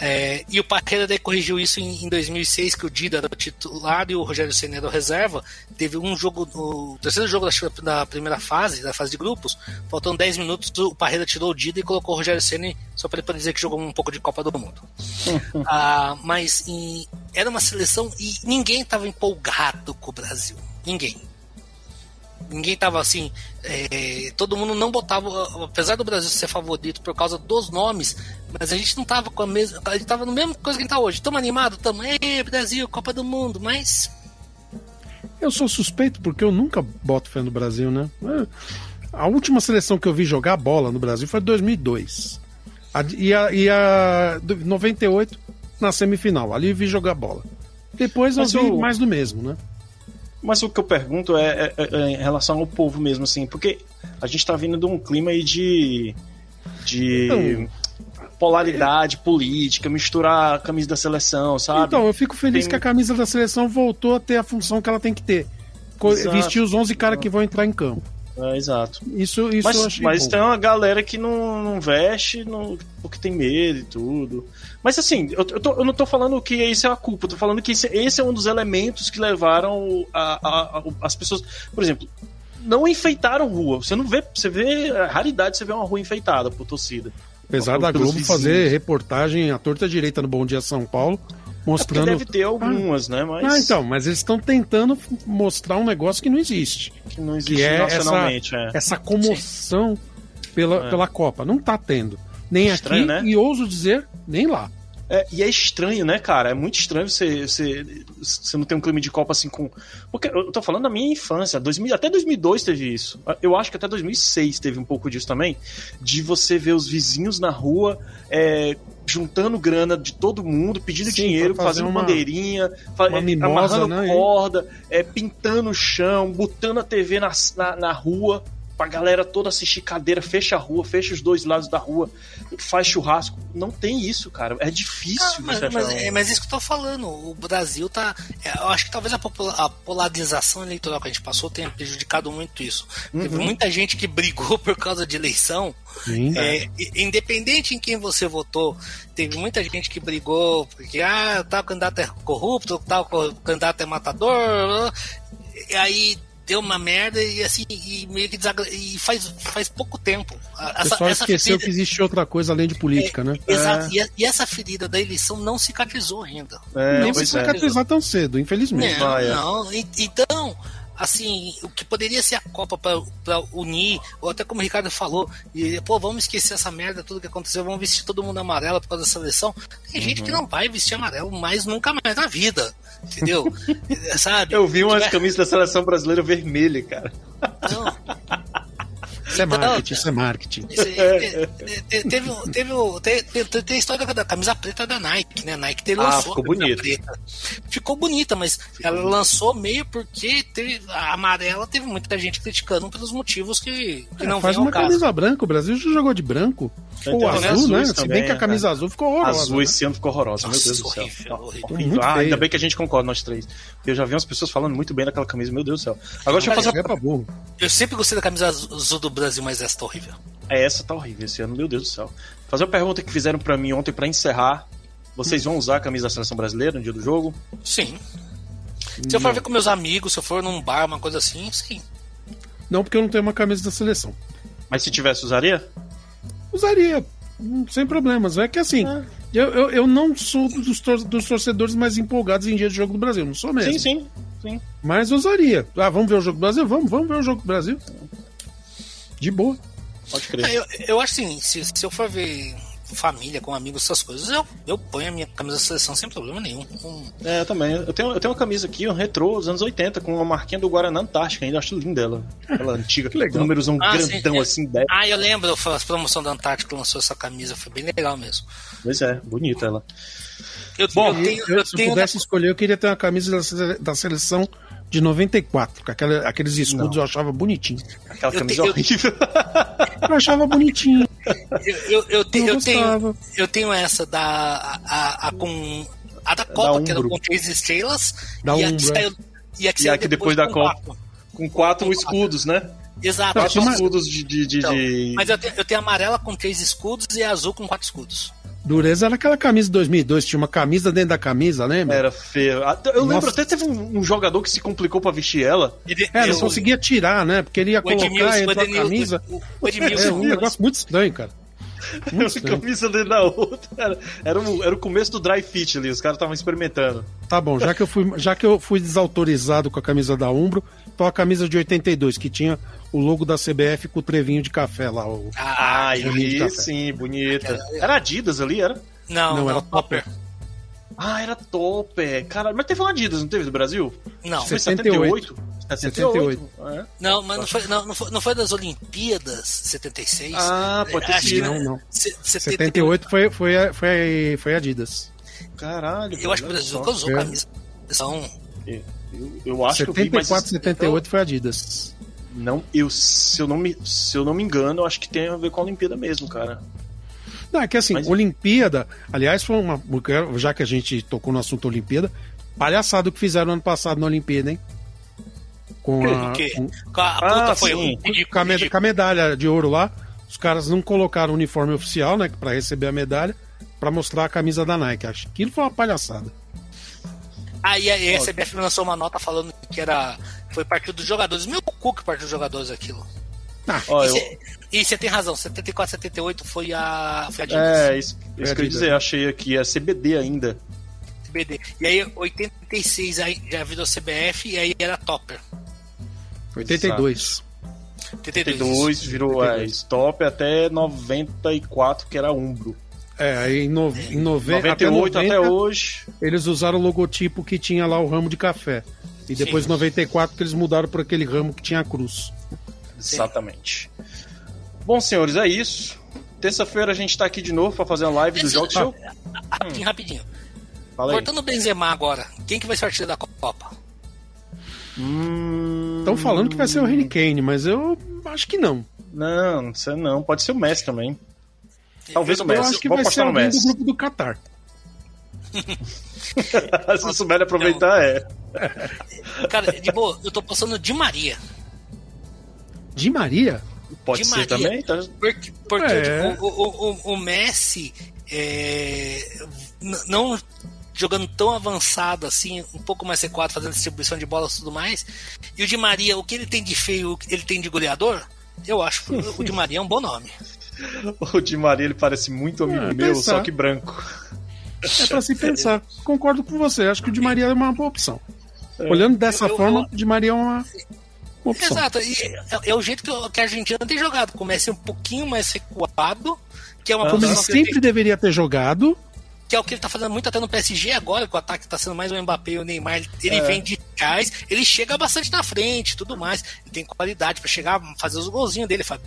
Speaker 4: É, e o Parreira daí corrigiu isso em, em, 2006, que o Dida era o titular e o Rogério Senna era o reserva. Teve um jogo, o terceiro jogo da, da, primeira fase, da fase de grupos, faltando 10 minutos, o Parreira tirou o Dida e colocou o Rogério Senna só para ele poder dizer que jogou um pouco de Copa do Mundo. (laughs) ah, mas em, era uma seleção e ninguém estava empolgado com o Brasil. Ninguém. Ninguém tava assim. É, todo mundo não botava. Apesar do Brasil ser favorito por causa dos nomes, mas a gente não tava com a mesma. A gente tava no mesmo coisa que a gente tá hoje. Tamo animado, tamo. Ei, Brasil, Copa do Mundo, mas.
Speaker 5: Eu sou suspeito porque eu nunca boto fé no Brasil, né? A última seleção que eu vi jogar bola no Brasil foi 2002. A, e, a, e a 98 na semifinal. Ali eu vi jogar bola. Depois eu
Speaker 3: Mas
Speaker 5: vi
Speaker 3: o-
Speaker 5: mais do mesmo, né?
Speaker 3: Mas o que eu pergunto é, é- é em relação ao povo mesmo, assim, porque a gente tá vindo de um clima aí de. de.
Speaker 5: Então-
Speaker 3: polaridade política, misturar a camisa da seleção, sabe?
Speaker 5: Então, eu fico feliz
Speaker 3: Tem-
Speaker 5: que a camisa da seleção voltou a ter a função que ela tem que ter.
Speaker 3: Exato.
Speaker 5: Vestir os 11 caras que vão entrar em campo.
Speaker 3: É, exato.
Speaker 5: Isso, isso eu
Speaker 3: Mas,
Speaker 5: achei
Speaker 3: mas
Speaker 5: bom.
Speaker 3: tem uma galera que não, não veste não- porque tem medo e tudo. Mas assim, eu, eu, tô- eu não tô falando que isso é a culpa, eu tô falando que esse, esse é um dos elementos que levaram a- a- a- as pessoas. Por exemplo, não enfeitaram rua. Você não vê. Você vê. É raridade você ver uma rua enfeitada por torcida.
Speaker 5: Apesar da Globo
Speaker 3: vizinhos.
Speaker 5: fazer reportagem à torta direita no Bom Dia São Paulo,
Speaker 3: É
Speaker 5: mostrando.
Speaker 3: deve ter algumas, né? Mas
Speaker 5: Ah, então, mas eles estão tentando mostrar um negócio que não existe.
Speaker 3: que não existe
Speaker 5: Que é essa,
Speaker 3: nacionalmente. é.
Speaker 5: essa comoção pela,
Speaker 3: É.
Speaker 5: pela Copa. Não tá tendo. Nem
Speaker 3: Estranho,
Speaker 5: aqui
Speaker 3: né?
Speaker 5: e ouso dizer, nem lá.
Speaker 3: É, e é estranho, né, cara? É muito estranho você, você, você não ter um clima de Copa assim com. Porque eu tô falando da minha infância. 2000, até 2002 teve isso. Eu acho que até 2006 teve um pouco disso também. De você ver os vizinhos na rua é, juntando grana de todo mundo, pedindo
Speaker 5: Sim,
Speaker 3: dinheiro, fazendo
Speaker 5: uma-
Speaker 3: bandeirinha,
Speaker 5: uma mimosa,
Speaker 3: amarrando
Speaker 5: né?
Speaker 3: corda, é, pintando o chão, botando a TV na, na, na rua. Pra galera toda assistir cadeira, fecha a rua, fecha os dois lados da rua, faz churrasco. Não tem isso, cara. É difícil.
Speaker 4: Ah, mas, mas, é, mas isso que eu tô falando. O Brasil tá. é, Eu acho que talvez a, a polarização eleitoral que a gente passou tenha prejudicado muito isso. Teve
Speaker 3: Uhum.
Speaker 4: muita gente que brigou por causa de eleição.
Speaker 5: Sim.
Speaker 4: É, independente em quem você votou, teve muita gente que brigou porque ah, tal candidato é corrupto, tal candidato é matador. E aí deu uma merda e assim, e meio que desagra... e faz, faz pouco tempo. A-
Speaker 5: O pessoal esqueceu
Speaker 4: ferida-
Speaker 5: que existe outra coisa além de política, né?
Speaker 4: Exato, e, a- e essa ferida da eleição não cicatrizou ainda.
Speaker 3: É,
Speaker 5: Nem vai
Speaker 3: pois é.
Speaker 5: cicatrizar tão cedo, infelizmente.
Speaker 4: Não,
Speaker 3: é.
Speaker 4: não. E- Então, assim, o que poderia ser a Copa para unir, ou até como o Ricardo falou, e pô, vamos esquecer essa merda, tudo que aconteceu, vamos vestir todo mundo amarelo por causa da seleção. Tem gente
Speaker 3: Uhum.
Speaker 4: que não vai vestir amarelo mais nunca mais na vida. Entendeu? (laughs) Sabe?
Speaker 3: Eu vi umas camisas da seleção brasileira vermelha, cara.
Speaker 4: Não, (laughs)
Speaker 5: Isso é marketing, isso é marketing.
Speaker 4: Esse- é, te- teve, teve, o- te- te- te- tem a história da camisa preta da Nike, né? A Nike te-
Speaker 3: Ah,
Speaker 4: lançou
Speaker 3: ficou
Speaker 4: a camisa
Speaker 3: bonito.
Speaker 4: preta. Ficou bonita, mas ela lançou meio porque teve, a amarela teve muita gente criticando pelos motivos que, que não
Speaker 5: É, faz
Speaker 4: vem ao
Speaker 5: uma
Speaker 4: caso.
Speaker 5: camisa branca, o Brasil já jogou de branco. Ou
Speaker 3: também
Speaker 5: azul, né?
Speaker 3: azuis
Speaker 5: Se
Speaker 3: também,
Speaker 5: bem que a
Speaker 3: é,
Speaker 5: camisa azul ficou horrorosa.
Speaker 3: Azul
Speaker 5: né?
Speaker 3: esse ano ficou horrorosa, meu Deus do céu. Ah, ainda bem que a gente concorda, nós três. Eu já vi umas pessoas falando muito bem daquela camisa, meu Deus do céu. Agora deixa eu fazer
Speaker 5: É pra burro.
Speaker 4: Eu sempre gostei da camisa azul do Brasil, mas essa tá horrível.
Speaker 3: É, essa tá horrível esse ano, meu Deus do céu. Fazer uma pergunta que fizeram pra mim ontem pra encerrar. Vocês vão usar a camisa da seleção brasileira no dia do jogo?
Speaker 4: Sim. Se eu for ver com meus amigos, se eu for num bar, uma coisa assim, sim.
Speaker 5: Não, porque eu não tenho uma camisa da seleção.
Speaker 3: Mas se tivesse, usaria?
Speaker 5: Usaria, hum, sem problemas. É que assim, eu, eu, eu não sou dos, tor- dos torcedores mais empolgados em dia de jogo do Brasil, não sou mesmo.
Speaker 3: Sim, sim. sim.
Speaker 5: Mas usaria. Ah, vamos ver o jogo do Brasil? Vamos, vamos ver o jogo do Brasil. De boa.
Speaker 3: Pode crer.
Speaker 4: É, Eu, eu acho assim, se, se eu for ver família, com amigos, essas coisas, eu, eu ponho a minha camisa da seleção sem problema nenhum. Um-
Speaker 3: É, eu também. Eu tenho, eu tenho uma camisa aqui, um retrô dos anos 80, com uma marquinha do Guaraná Antártica ainda. Acho linda ela. Aquela antiga,
Speaker 5: Que legal.
Speaker 3: com númerozão
Speaker 4: Ah,
Speaker 3: grandão
Speaker 4: sim, é.
Speaker 3: assim, 10.
Speaker 4: Ah, eu lembro, foi a promoção da Antártica lançou essa camisa, foi bem legal mesmo.
Speaker 3: Pois é, bonita ela.
Speaker 4: Eu,
Speaker 3: Bom,
Speaker 4: eu tenho,
Speaker 5: Eu,
Speaker 4: eu
Speaker 5: se eu
Speaker 4: tenho
Speaker 5: pudesse escolher, eu queria ter uma camisa da, da seleção de 94, com aquela- aqueles escudos
Speaker 3: Não.
Speaker 5: eu achava bonitinho.
Speaker 3: Aquela
Speaker 4: Eu
Speaker 3: camisa
Speaker 4: te- eu-
Speaker 3: horrível.
Speaker 5: Eu achava bonitinho.
Speaker 4: eu, eu, eu, te-
Speaker 5: Eu
Speaker 4: eu tenho, eu tenho essa da a, a, a com a da Copa, que era com três estrelas,
Speaker 5: Da
Speaker 4: e a que
Speaker 5: Umbro,
Speaker 4: saiu, e a que
Speaker 3: E a que depois da
Speaker 4: com
Speaker 3: Copa.
Speaker 4: quatro.
Speaker 3: com quatro escudos, né?
Speaker 4: Exato.
Speaker 3: Quatro escudos de. de, de-
Speaker 4: Então,
Speaker 3: de-
Speaker 4: Mas eu tenho, eu tenho amarela com três escudos e azul com quatro escudos.
Speaker 5: Dureza era aquela camisa de 2002, tinha uma camisa dentro da camisa, lembra?
Speaker 3: Era feio. Até- Eu lembro
Speaker 5: Nossa.
Speaker 3: até teve um, um jogador que se complicou pra vestir ela.
Speaker 4: Ele,
Speaker 5: É, não
Speaker 4: eu-
Speaker 5: conseguia tirar, né? Porque ele ia
Speaker 4: o
Speaker 5: colocar
Speaker 4: o
Speaker 5: entre a camisa.
Speaker 4: o- o Edmilson-
Speaker 5: É um negócio muito estranho, cara. (laughs)
Speaker 3: Uma
Speaker 5: estranho.
Speaker 3: camisa dentro da outra. Era, era, o, era o começo do dry fit ali, os caras estavam experimentando.
Speaker 5: Tá bom, já que, eu fui, já que eu fui desautorizado com a camisa da Umbro, tô a camisa de 82, que tinha o logo da CBF com o trevinho de café lá. O...
Speaker 3: Ah, aí
Speaker 5: café.
Speaker 3: sim, bonita. Era Adidas ali, era?
Speaker 4: Não,
Speaker 5: Não,
Speaker 4: não,
Speaker 5: era
Speaker 4: Topper.
Speaker 3: Ah, era Topper. Cara, mas teve uma Adidas, não teve do Brasil?
Speaker 4: Não,
Speaker 3: Foi
Speaker 5: 78.
Speaker 3: 78? É.
Speaker 4: não, mas não foi, não, não foi, não foi das Olimpíadas 76?
Speaker 3: Ah, pode ter sido.
Speaker 5: Não, não.
Speaker 4: Se-
Speaker 5: 78 foi, foi, a- foi, foi Adidas.
Speaker 3: Caralho.
Speaker 4: Eu acho que o Brasil nunca usou
Speaker 5: É.
Speaker 4: camisa. São.
Speaker 3: Eu, eu acho que eu vi, mas
Speaker 5: 74, 78 foi Adidas.
Speaker 3: não, eu, se, eu não me, se eu não me engano, eu acho que tem a ver com a Olimpíada mesmo, cara.
Speaker 5: Não, é que assim,
Speaker 3: Mas-
Speaker 5: Olimpíada, aliás, foi uma. Já que a gente tocou no assunto Olimpíada, palhaçado o que fizeram ano passado na Olimpíada, hein? Com a,
Speaker 4: O quê?
Speaker 5: com,
Speaker 4: A, a puta
Speaker 3: Ah,
Speaker 4: foi
Speaker 3: sim.
Speaker 4: um ridículo,
Speaker 5: com a med-
Speaker 4: ridículo.
Speaker 5: com a medalha de ouro lá, os caras não colocaram o uniforme oficial, né? Pra receber a medalha, pra mostrar a camisa da Nike. Acho que aquilo foi uma palhaçada.
Speaker 4: Aí a, a CBF lançou uma nota falando que era. Foi partido dos jogadores. Meu cu que partiu dos jogadores aquilo.
Speaker 3: Ó,
Speaker 4: e
Speaker 3: eu-
Speaker 4: E você tem razão, 74, 78 foi a. Foi a Adidas,
Speaker 3: é, isso, isso que eu ia dizer, achei aqui, é CBD ainda.
Speaker 4: CBD. E aí 86 aí já virou CBF e aí era Topper.
Speaker 5: 82.
Speaker 4: 82.
Speaker 3: 82 virou é, stop até 94, que era Umbro.
Speaker 5: É, aí em, no, em nove,
Speaker 3: 98
Speaker 5: até,
Speaker 3: até,
Speaker 5: 90,
Speaker 3: hoje.
Speaker 5: eles usaram o logotipo que tinha lá o ramo de café. E depois, em 94, que eles mudaram por aquele ramo que tinha a cruz.
Speaker 3: Exatamente. Bom, senhores, é isso. Terça-feira a gente tá aqui de novo pra fazer uma live do Jogo Show.
Speaker 4: Rapidinho, rapidinho.
Speaker 3: Fala aí.
Speaker 4: Cortando o Benzema agora, quem que vai ser o artilheiro da Copa?
Speaker 3: Hum,
Speaker 5: Estão falando que vai ser o Harry Kane, mas eu acho que não.
Speaker 3: Não, não sei não. Pode ser o Messi também. Talvez o
Speaker 5: Eu
Speaker 3: Messi.
Speaker 5: acho que
Speaker 3: Vou
Speaker 5: vai ser
Speaker 3: no
Speaker 5: alguém do
Speaker 3: Messi.
Speaker 5: grupo do Qatar. (laughs)
Speaker 3: Se souber aproveitar, é.
Speaker 4: Cara, de boa, eu tô passando de Maria.
Speaker 5: Di Maria?
Speaker 3: Pode
Speaker 4: Di
Speaker 3: ser
Speaker 4: Maria.
Speaker 3: também, tá?
Speaker 4: Porque, porque
Speaker 5: É.
Speaker 4: o, o, o, o Messi é, não jogando tão avançado assim, um pouco mais recuado, fazendo distribuição de bolas e tudo mais. E o Di Maria, o que ele tem de feio, o que ele tem de goleador, eu acho que o Di Maria é um bom nome. (laughs)
Speaker 3: O Di Maria ele parece muito amigo
Speaker 5: Ah,
Speaker 3: meu,
Speaker 5: pensar.
Speaker 3: só que branco.
Speaker 5: É pra se pensar. Concordo com você. Acho que o Di Maria é uma boa opção. Olhando dessa
Speaker 4: Eu- eu-
Speaker 5: forma, o Di Maria é uma, uma opção.
Speaker 4: Exato, e é, é o jeito que, o- que a Argentina tem jogado. Começa um pouquinho mais recuado, que é uma
Speaker 3: Como
Speaker 5: Como ele
Speaker 4: posição que ele,
Speaker 5: sempre deveria ter jogado.
Speaker 4: que é o que ele tá fazendo muito até no PSG agora, que o ataque tá sendo mais o Mbappé e o Neymar. Ele, ele
Speaker 3: É.
Speaker 4: vem de trás, ele chega bastante na frente tudo mais. Ele tem qualidade pra chegar, fazer os golzinhos dele, sabe?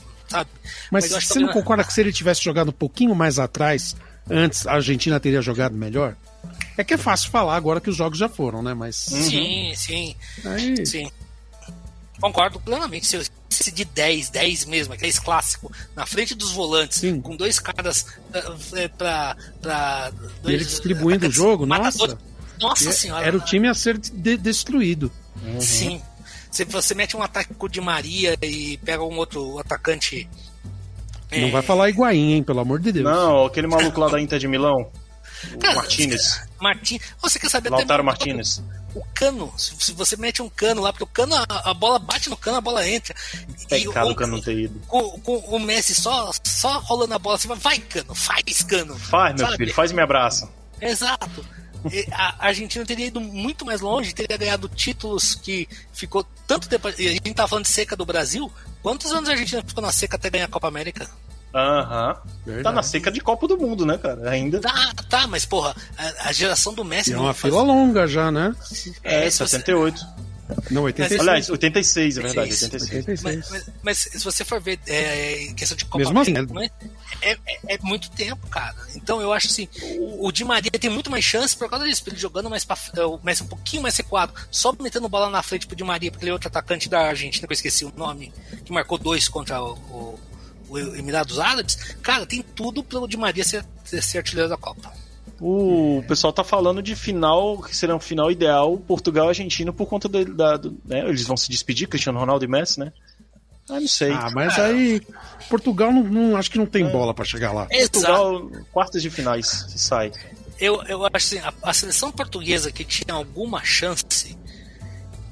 Speaker 5: Mas,
Speaker 4: eu acho
Speaker 5: você não
Speaker 4: ele-
Speaker 5: concorda que se ele tivesse jogado um pouquinho mais atrás, antes a Argentina teria jogado melhor? É que é fácil falar agora que os jogos já foram, né? Mas.
Speaker 4: Sim, sim,
Speaker 5: Aí,
Speaker 4: sim. Concordo plenamente. Se esse de 10, 10 mesmo, aquele clássico, na frente dos volantes,
Speaker 5: Sim.
Speaker 4: com dois caras eh, pra. pra
Speaker 5: E ele
Speaker 4: dois,
Speaker 5: distribuindo o
Speaker 4: atacantes
Speaker 5: jogo,
Speaker 4: matadores.
Speaker 5: nossa.
Speaker 4: Nossa
Speaker 5: e-
Speaker 4: senhora.
Speaker 5: era o time a ser de- destruído.
Speaker 4: Sim. Se você mete um ataque com o Di Maria e pega um outro atacante.
Speaker 5: Não
Speaker 4: é,
Speaker 5: vai falar Higuaín, hein? Pelo amor de Deus.
Speaker 3: Não, aquele maluco lá da Inter de Milão. O
Speaker 4: Cara,
Speaker 3: Martinez.
Speaker 4: Martin... Você quer saber
Speaker 3: Lautaro
Speaker 4: mesmo-
Speaker 3: Martinez.
Speaker 4: O cano, se você mete um cano lá, porque o cano, a, a bola bate no cano, a bola entra.
Speaker 3: Pecado
Speaker 4: o,
Speaker 3: o cano ter ido.
Speaker 4: com, com o Messi só, só rolando a bola assim, vai cano, faz cano.
Speaker 3: Faz, meu
Speaker 4: Sabe?
Speaker 3: filho, faz e me abraça.
Speaker 4: Exato. E A Argentina teria ido muito mais longe, teria ganhado títulos que ficou tanto tempo. E a gente tá falando de seca do Brasil. Quantos anos a Argentina ficou na seca até ganhar a Copa América?
Speaker 3: Aham. Tá
Speaker 5: Verdade.
Speaker 3: na seca de Copa do Mundo, né, cara? Ainda.
Speaker 4: Tá, tá, mas porra, a, a geração do Messi
Speaker 5: E é uma
Speaker 4: faz-
Speaker 5: fila longa já, né?
Speaker 3: É,
Speaker 4: você-
Speaker 3: 78.
Speaker 5: Não, 86.
Speaker 3: Aliás, 86, é verdade,
Speaker 4: 86.
Speaker 3: 86.
Speaker 5: 86.
Speaker 4: Mas, mas- mas se você for ver é, em questão de Copa
Speaker 5: Mesmo assim,
Speaker 4: América, né, é, é- é muito tempo, cara. Então eu acho assim, o, o Di Maria tem muito mais chance por causa disso, ele jogando mais pra, é, o Messi um pouquinho mais recuado, só metendo bola na frente pro Di Maria, porque ele é outro atacante da Argentina, que eu esqueci o nome, que marcou dois contra o, o Emirados Árabes. Cara, tem tudo pro Di Maria ser, ser artilheiro da Copa.
Speaker 3: O pessoal tá falando de final, que será um final ideal, Portugal e Argentina, por conta da. da- do- né, eles vão se despedir, Cristiano Ronaldo e Messi, né? Ah, não sei.
Speaker 5: Ah, mas aí. Portugal não, não- acho que não tem bola pra chegar lá.
Speaker 4: Exato.
Speaker 3: Portugal, quartas de finais, se sai.
Speaker 4: Eu, eu acho assim, a, a seleção portuguesa que tinha alguma chance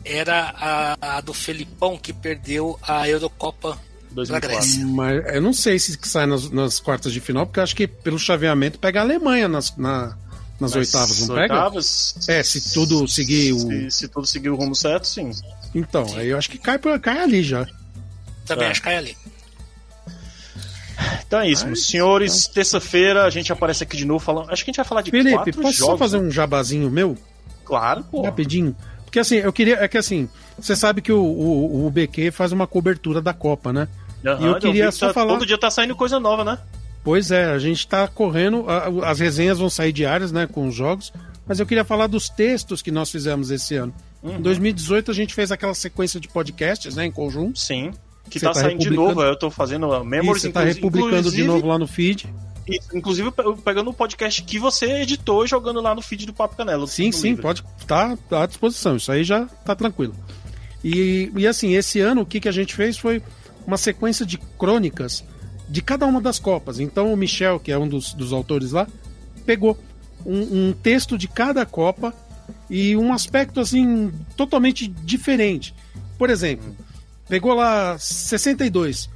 Speaker 4: era a, a do Felipão que perdeu a Eurocopa
Speaker 3: 2004.
Speaker 5: Mas eu não sei se sai nas, nas quartas de final, porque eu acho que pelo chaveamento pega a Alemanha nas, na- nas oitavas, não pega?
Speaker 3: oitavas,
Speaker 5: É, se tudo seguir o-
Speaker 3: Se, se tudo seguir o rumo certo, sim.
Speaker 5: Então, aí eu acho que cai, cai ali já.
Speaker 4: Também
Speaker 3: É.
Speaker 4: acho que cai ali.
Speaker 3: Então é isso, meus senhores. Terça-feira a gente aparece aqui de novo falando. Acho que a gente vai falar de
Speaker 5: Felipe,
Speaker 3: quatro
Speaker 5: posso
Speaker 3: jogos.
Speaker 5: só fazer
Speaker 3: né?
Speaker 5: um jabazinho meu?
Speaker 3: Claro, pô.
Speaker 5: Rapidinho. Porque assim, eu queria. É que assim, você sabe que o, o, o BQ faz uma cobertura da Copa, né?
Speaker 3: Aham,
Speaker 5: E eu queria
Speaker 3: que
Speaker 5: só
Speaker 3: tá-
Speaker 5: falar-
Speaker 3: Todo dia tá saindo coisa nova, né?
Speaker 5: Pois é, a gente tá correndo, as resenhas vão sair diárias, né, com os jogos, mas eu queria falar dos textos que nós fizemos esse ano.
Speaker 3: Uhum.
Speaker 5: Em 2018 a gente fez aquela sequência de podcasts, né, em conjunto.
Speaker 3: Sim. Que tá,
Speaker 5: tá
Speaker 3: saindo de novo. Eu tô fazendo a Memories,
Speaker 5: você tá republicando de novo lá no feed.
Speaker 3: Isso, Inclusive, eu pe- pegando o podcast que você editou e jogando lá no feed do Papo Canela.
Speaker 5: Sim, sim,
Speaker 3: livro.
Speaker 5: pode tá, tá à disposição. Isso aí já tá tranquilo. E, e assim, esse ano o que, que a gente fez foi uma sequência de crônicas de cada uma das Copas. Então o Michel, que é um dos, dos autores lá, pegou um, um texto de cada Copa e um aspecto assim totalmente diferente. Por exemplo, pegou lá 62.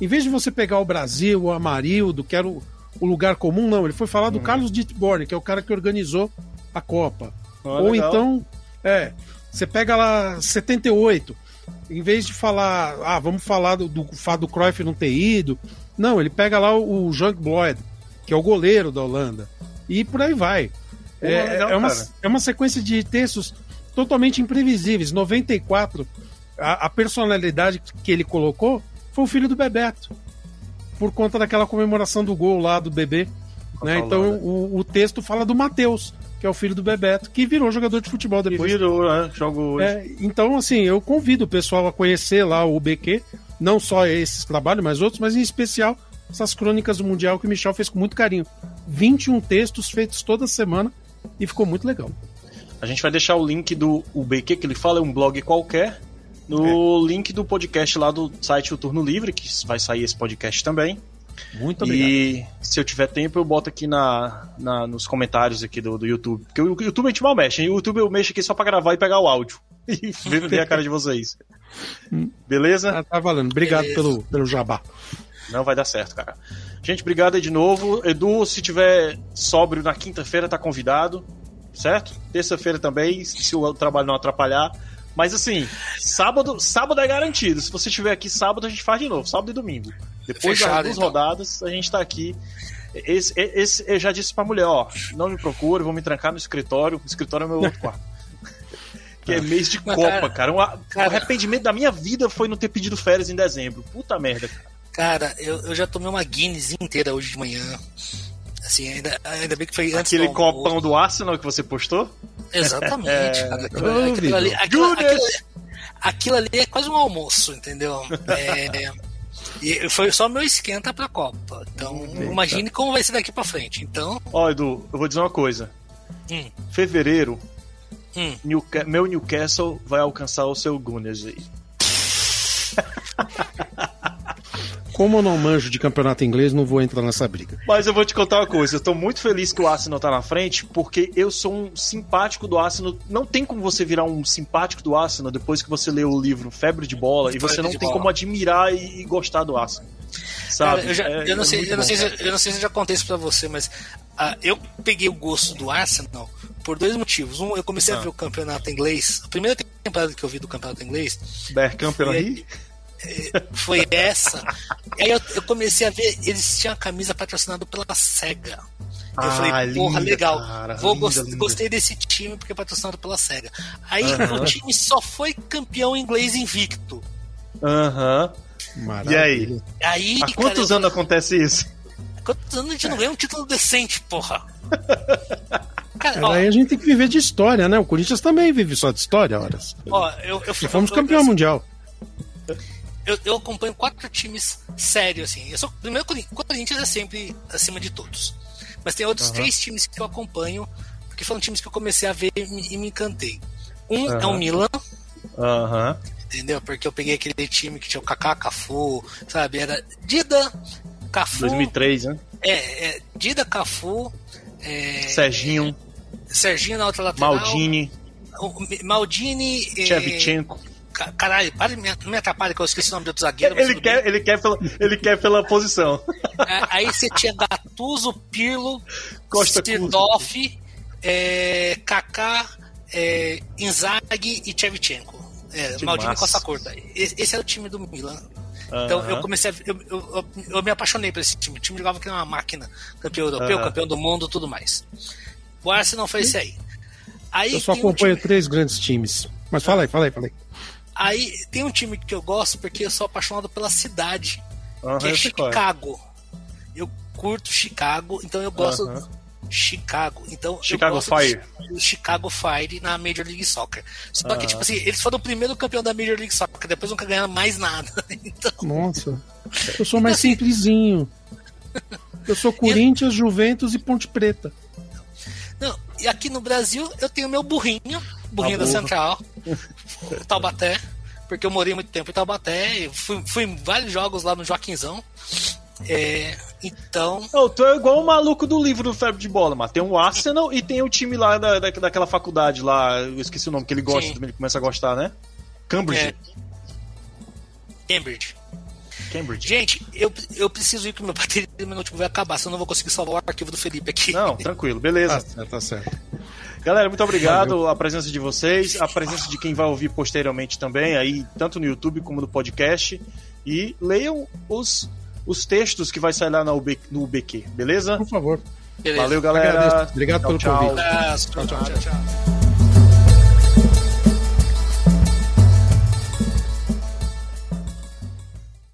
Speaker 5: Em vez de você pegar o Brasil, o Amarildo, que era o, o lugar comum, não. Ele foi falar do Carlos Dittborn, que é o cara que organizou a Copa.
Speaker 3: Ah,
Speaker 5: Ou
Speaker 3: legal.
Speaker 5: então, é, você pega lá 78, em vez de falar, ah, vamos falar do, do fato do Cruyff não ter ido, não, ele pega lá o, o Jean Bloyd, que é o goleiro da Holanda, e por aí vai. É,
Speaker 3: legal,
Speaker 5: é, uma,
Speaker 3: cara.
Speaker 5: é uma sequência de textos totalmente imprevisíveis. 94, a, a personalidade que ele colocou foi o filho do Bebeto, por conta daquela comemoração do gol lá do bebê. Né? Então o, o texto fala do Matheus, que é o filho do Bebeto, que virou jogador de futebol depois.
Speaker 3: virou, né? Jogo hoje.
Speaker 5: É, então, assim, eu convido o pessoal a conhecer lá o BQ, não só esses trabalhos, mas outros, mas em especial essas crônicas do Mundial que o Michel fez com muito carinho. 21 textos feitos toda semana e ficou muito legal.
Speaker 3: A gente vai deixar o link do o BQ, que ele fala, é um blog qualquer, no link do podcast lá do site O Turno Livre, que vai sair esse podcast também.
Speaker 5: Muito obrigado.
Speaker 3: E se eu tiver tempo, eu boto aqui na, na- nos comentários aqui do, do YouTube. Porque o YouTube a gente mal mexe. hein? O YouTube eu mexo aqui só pra gravar e pegar o áudio. (laughs) E ver, ver a cara de vocês. Beleza?
Speaker 5: Ah, tá valendo. Obrigado
Speaker 4: Beleza.
Speaker 5: pelo, pelo jabá.
Speaker 3: Não vai dar certo, cara. Gente, obrigado aí de novo. Edu, se tiver sóbrio na quinta-feira, tá convidado. Certo? Terça-feira também, se o trabalho não atrapalhar. Mas assim, sábado, sábado é garantido. Se você estiver aqui sábado, a gente faz de novo, sábado e domingo. Depois das
Speaker 4: Fechado,
Speaker 3: duas
Speaker 4: então.
Speaker 3: rodadas, a gente tá aqui. Esse, esse, eu já disse pra mulher, ó, não me procure, vou me trancar no escritório. O escritório é meu outro quarto. (laughs) que é mês de
Speaker 4: Mas,
Speaker 3: Copa,
Speaker 4: cara,
Speaker 3: cara. Um O arrependimento da minha vida foi não ter pedido férias em dezembro. Puta merda, cara.
Speaker 4: Cara, eu, eu já tomei uma Guinness inteira hoje de manhã. Assim, ainda, ainda bem que foi antes
Speaker 3: Aquele
Speaker 4: do
Speaker 3: copão do Arsenal que você postou?
Speaker 4: Exatamente, (laughs) cara. Aquilo, aquilo ali, aquilo, aquilo- aquilo ali é quase um almoço, entendeu? É, e foi só meu esquenta pra Copa. Então, imagine como vai ser daqui pra frente. Então,
Speaker 3: Ó, Edu, eu vou dizer uma coisa.
Speaker 4: Hum.
Speaker 3: Fevereiro,
Speaker 4: Hum.
Speaker 3: Newca- meu Newcastle vai alcançar o seu Gunners aí. (laughs)
Speaker 5: Como eu não manjo de campeonato inglês, não vou entrar nessa briga.
Speaker 3: Mas eu vou te contar uma coisa, eu tô muito feliz que o Arsenal tá na frente, porque eu sou um simpático do Arsenal. Não tem como você virar um simpático do Arsenal depois que você lê o livro Febre de Bola e você
Speaker 4: Febre
Speaker 3: não tem
Speaker 4: Bola.
Speaker 3: como admirar e, e gostar do Arsenal. Sabe?
Speaker 4: cara, eu, já-
Speaker 3: É-
Speaker 4: eu não
Speaker 3: é
Speaker 4: sei, eu não sei, se, eu não sei se eu já contei isso pra você, mas ah, eu peguei o gosto do Arsenal por dois motivos. Um, eu comecei
Speaker 3: Ah.
Speaker 4: a ver o campeonato inglês. A primeira temporada que eu vi do campeonato inglês
Speaker 3: Bergkamp pela Rio?
Speaker 4: Foi essa. E aí eu, eu comecei a ver, eles tinham a camisa patrocinada pela SEGA. Eu
Speaker 3: Ah,
Speaker 4: falei, porra,
Speaker 3: linda,
Speaker 4: legal.
Speaker 3: cara,
Speaker 4: Vou
Speaker 3: linda,
Speaker 4: gos-
Speaker 3: linda.
Speaker 4: Gostei desse time porque é patrocinado pela SEGA. Aí
Speaker 3: Aham.
Speaker 4: o time só foi campeão inglês invicto.
Speaker 3: Aham. E aí?
Speaker 4: Aí,
Speaker 3: Há quantos
Speaker 4: cara, eu-
Speaker 3: anos acontece isso?
Speaker 4: Quantos anos a gente não ganha um título decente, porra? Cara, ó,
Speaker 5: Aí a gente tem que viver de história, né? O Corinthians também vive só de história, horas.
Speaker 4: ó, eu, eu,
Speaker 5: E fomos
Speaker 4: eu-
Speaker 5: campeão
Speaker 4: eu-
Speaker 5: mundial.
Speaker 4: Eu, eu acompanho quatro times sérios, assim. Eu sou, primeiro, Corin- Corinthians é sempre acima de todos. Mas tem outros três times que eu acompanho, porque foram times que eu comecei a ver e me, encantei. Um é o. Milan,
Speaker 3: Aham.
Speaker 4: entendeu? Porque eu peguei aquele time que tinha o Kaká, Cafu, sabe? Era Dida, Cafu.
Speaker 3: 2003, né?
Speaker 4: É, é, Dida, Cafu. É,
Speaker 3: Serginho,
Speaker 4: Serginho na outra lateral.
Speaker 3: Maldini,
Speaker 4: Maldini. é,
Speaker 3: Shevchenko.
Speaker 4: Caralho, para me, me atrapalha que eu esqueci o nome do outro zagueiro.
Speaker 3: Ele quer, ele, quer pela, ele quer pela posição.
Speaker 4: É, aí você tinha Gattuso, Pirlo, Stirdoff, é, Kaká, é, Inzaghi e Chevchenko. É, Maldini Costa Curta. Esse, esse era o time do Milan. Então eu comecei a, eu, eu, eu, me apaixonei por esse time. O time jogava que uma máquina, campeão europeu, campeão do mundo, tudo mais. O Arsenal foi esse aí. aí
Speaker 5: eu só acompanho um time... três grandes times. Mas fala aí, fala aí, fala aí.
Speaker 4: Aí tem um time que eu gosto porque eu sou apaixonado pela cidade, uhum, que é Chicago. Eu curto Chicago, então eu gosto uhum. Chicago. Então,
Speaker 3: Chicago Fire.
Speaker 4: Chicago Fire na Major League Soccer. Só que, tipo assim, eles foram o primeiro campeão da Major League Soccer, depois nunca ganharam mais nada. (laughs) Então...
Speaker 5: Nossa, (laughs) eu sou mais então, simplesinho. Eu sou (laughs) Corinthians, Juventus e Ponte Preta.
Speaker 4: Não, e aqui no Brasil eu tenho meu burrinho, burrinho da Central, (laughs) Taubaté, porque eu morei muito tempo em Taubaté, fui, fui em vários jogos lá no Joaquinzão. É, então.
Speaker 3: Eu tô igual o maluco do livro do Febre de Bola, mas tem o Arsenal e tem o time lá da, da, daquela faculdade lá, eu esqueci o nome, que ele gosta também, ele começa a gostar, né? Cambridge. É.
Speaker 4: Cambridge. Cambridge. Gente, eu, eu preciso ir que meu bateria do meu notebook vai acabar, senão eu não vou conseguir salvar o arquivo do Felipe aqui.
Speaker 3: Não, tranquilo, beleza. Tá certo, tá certo. Galera, muito obrigado Valeu. a presença de vocês, a presença de quem vai ouvir posteriormente também, aí, tanto no YouTube como no podcast. E leiam os os textos que vai sair lá no, UB, no UBQ, beleza?
Speaker 5: Por favor.
Speaker 3: Beleza. Valeu, galera.
Speaker 5: Obrigado tchau, pelo tchau. convite.
Speaker 4: Tchau, tchau, tchau. tchau.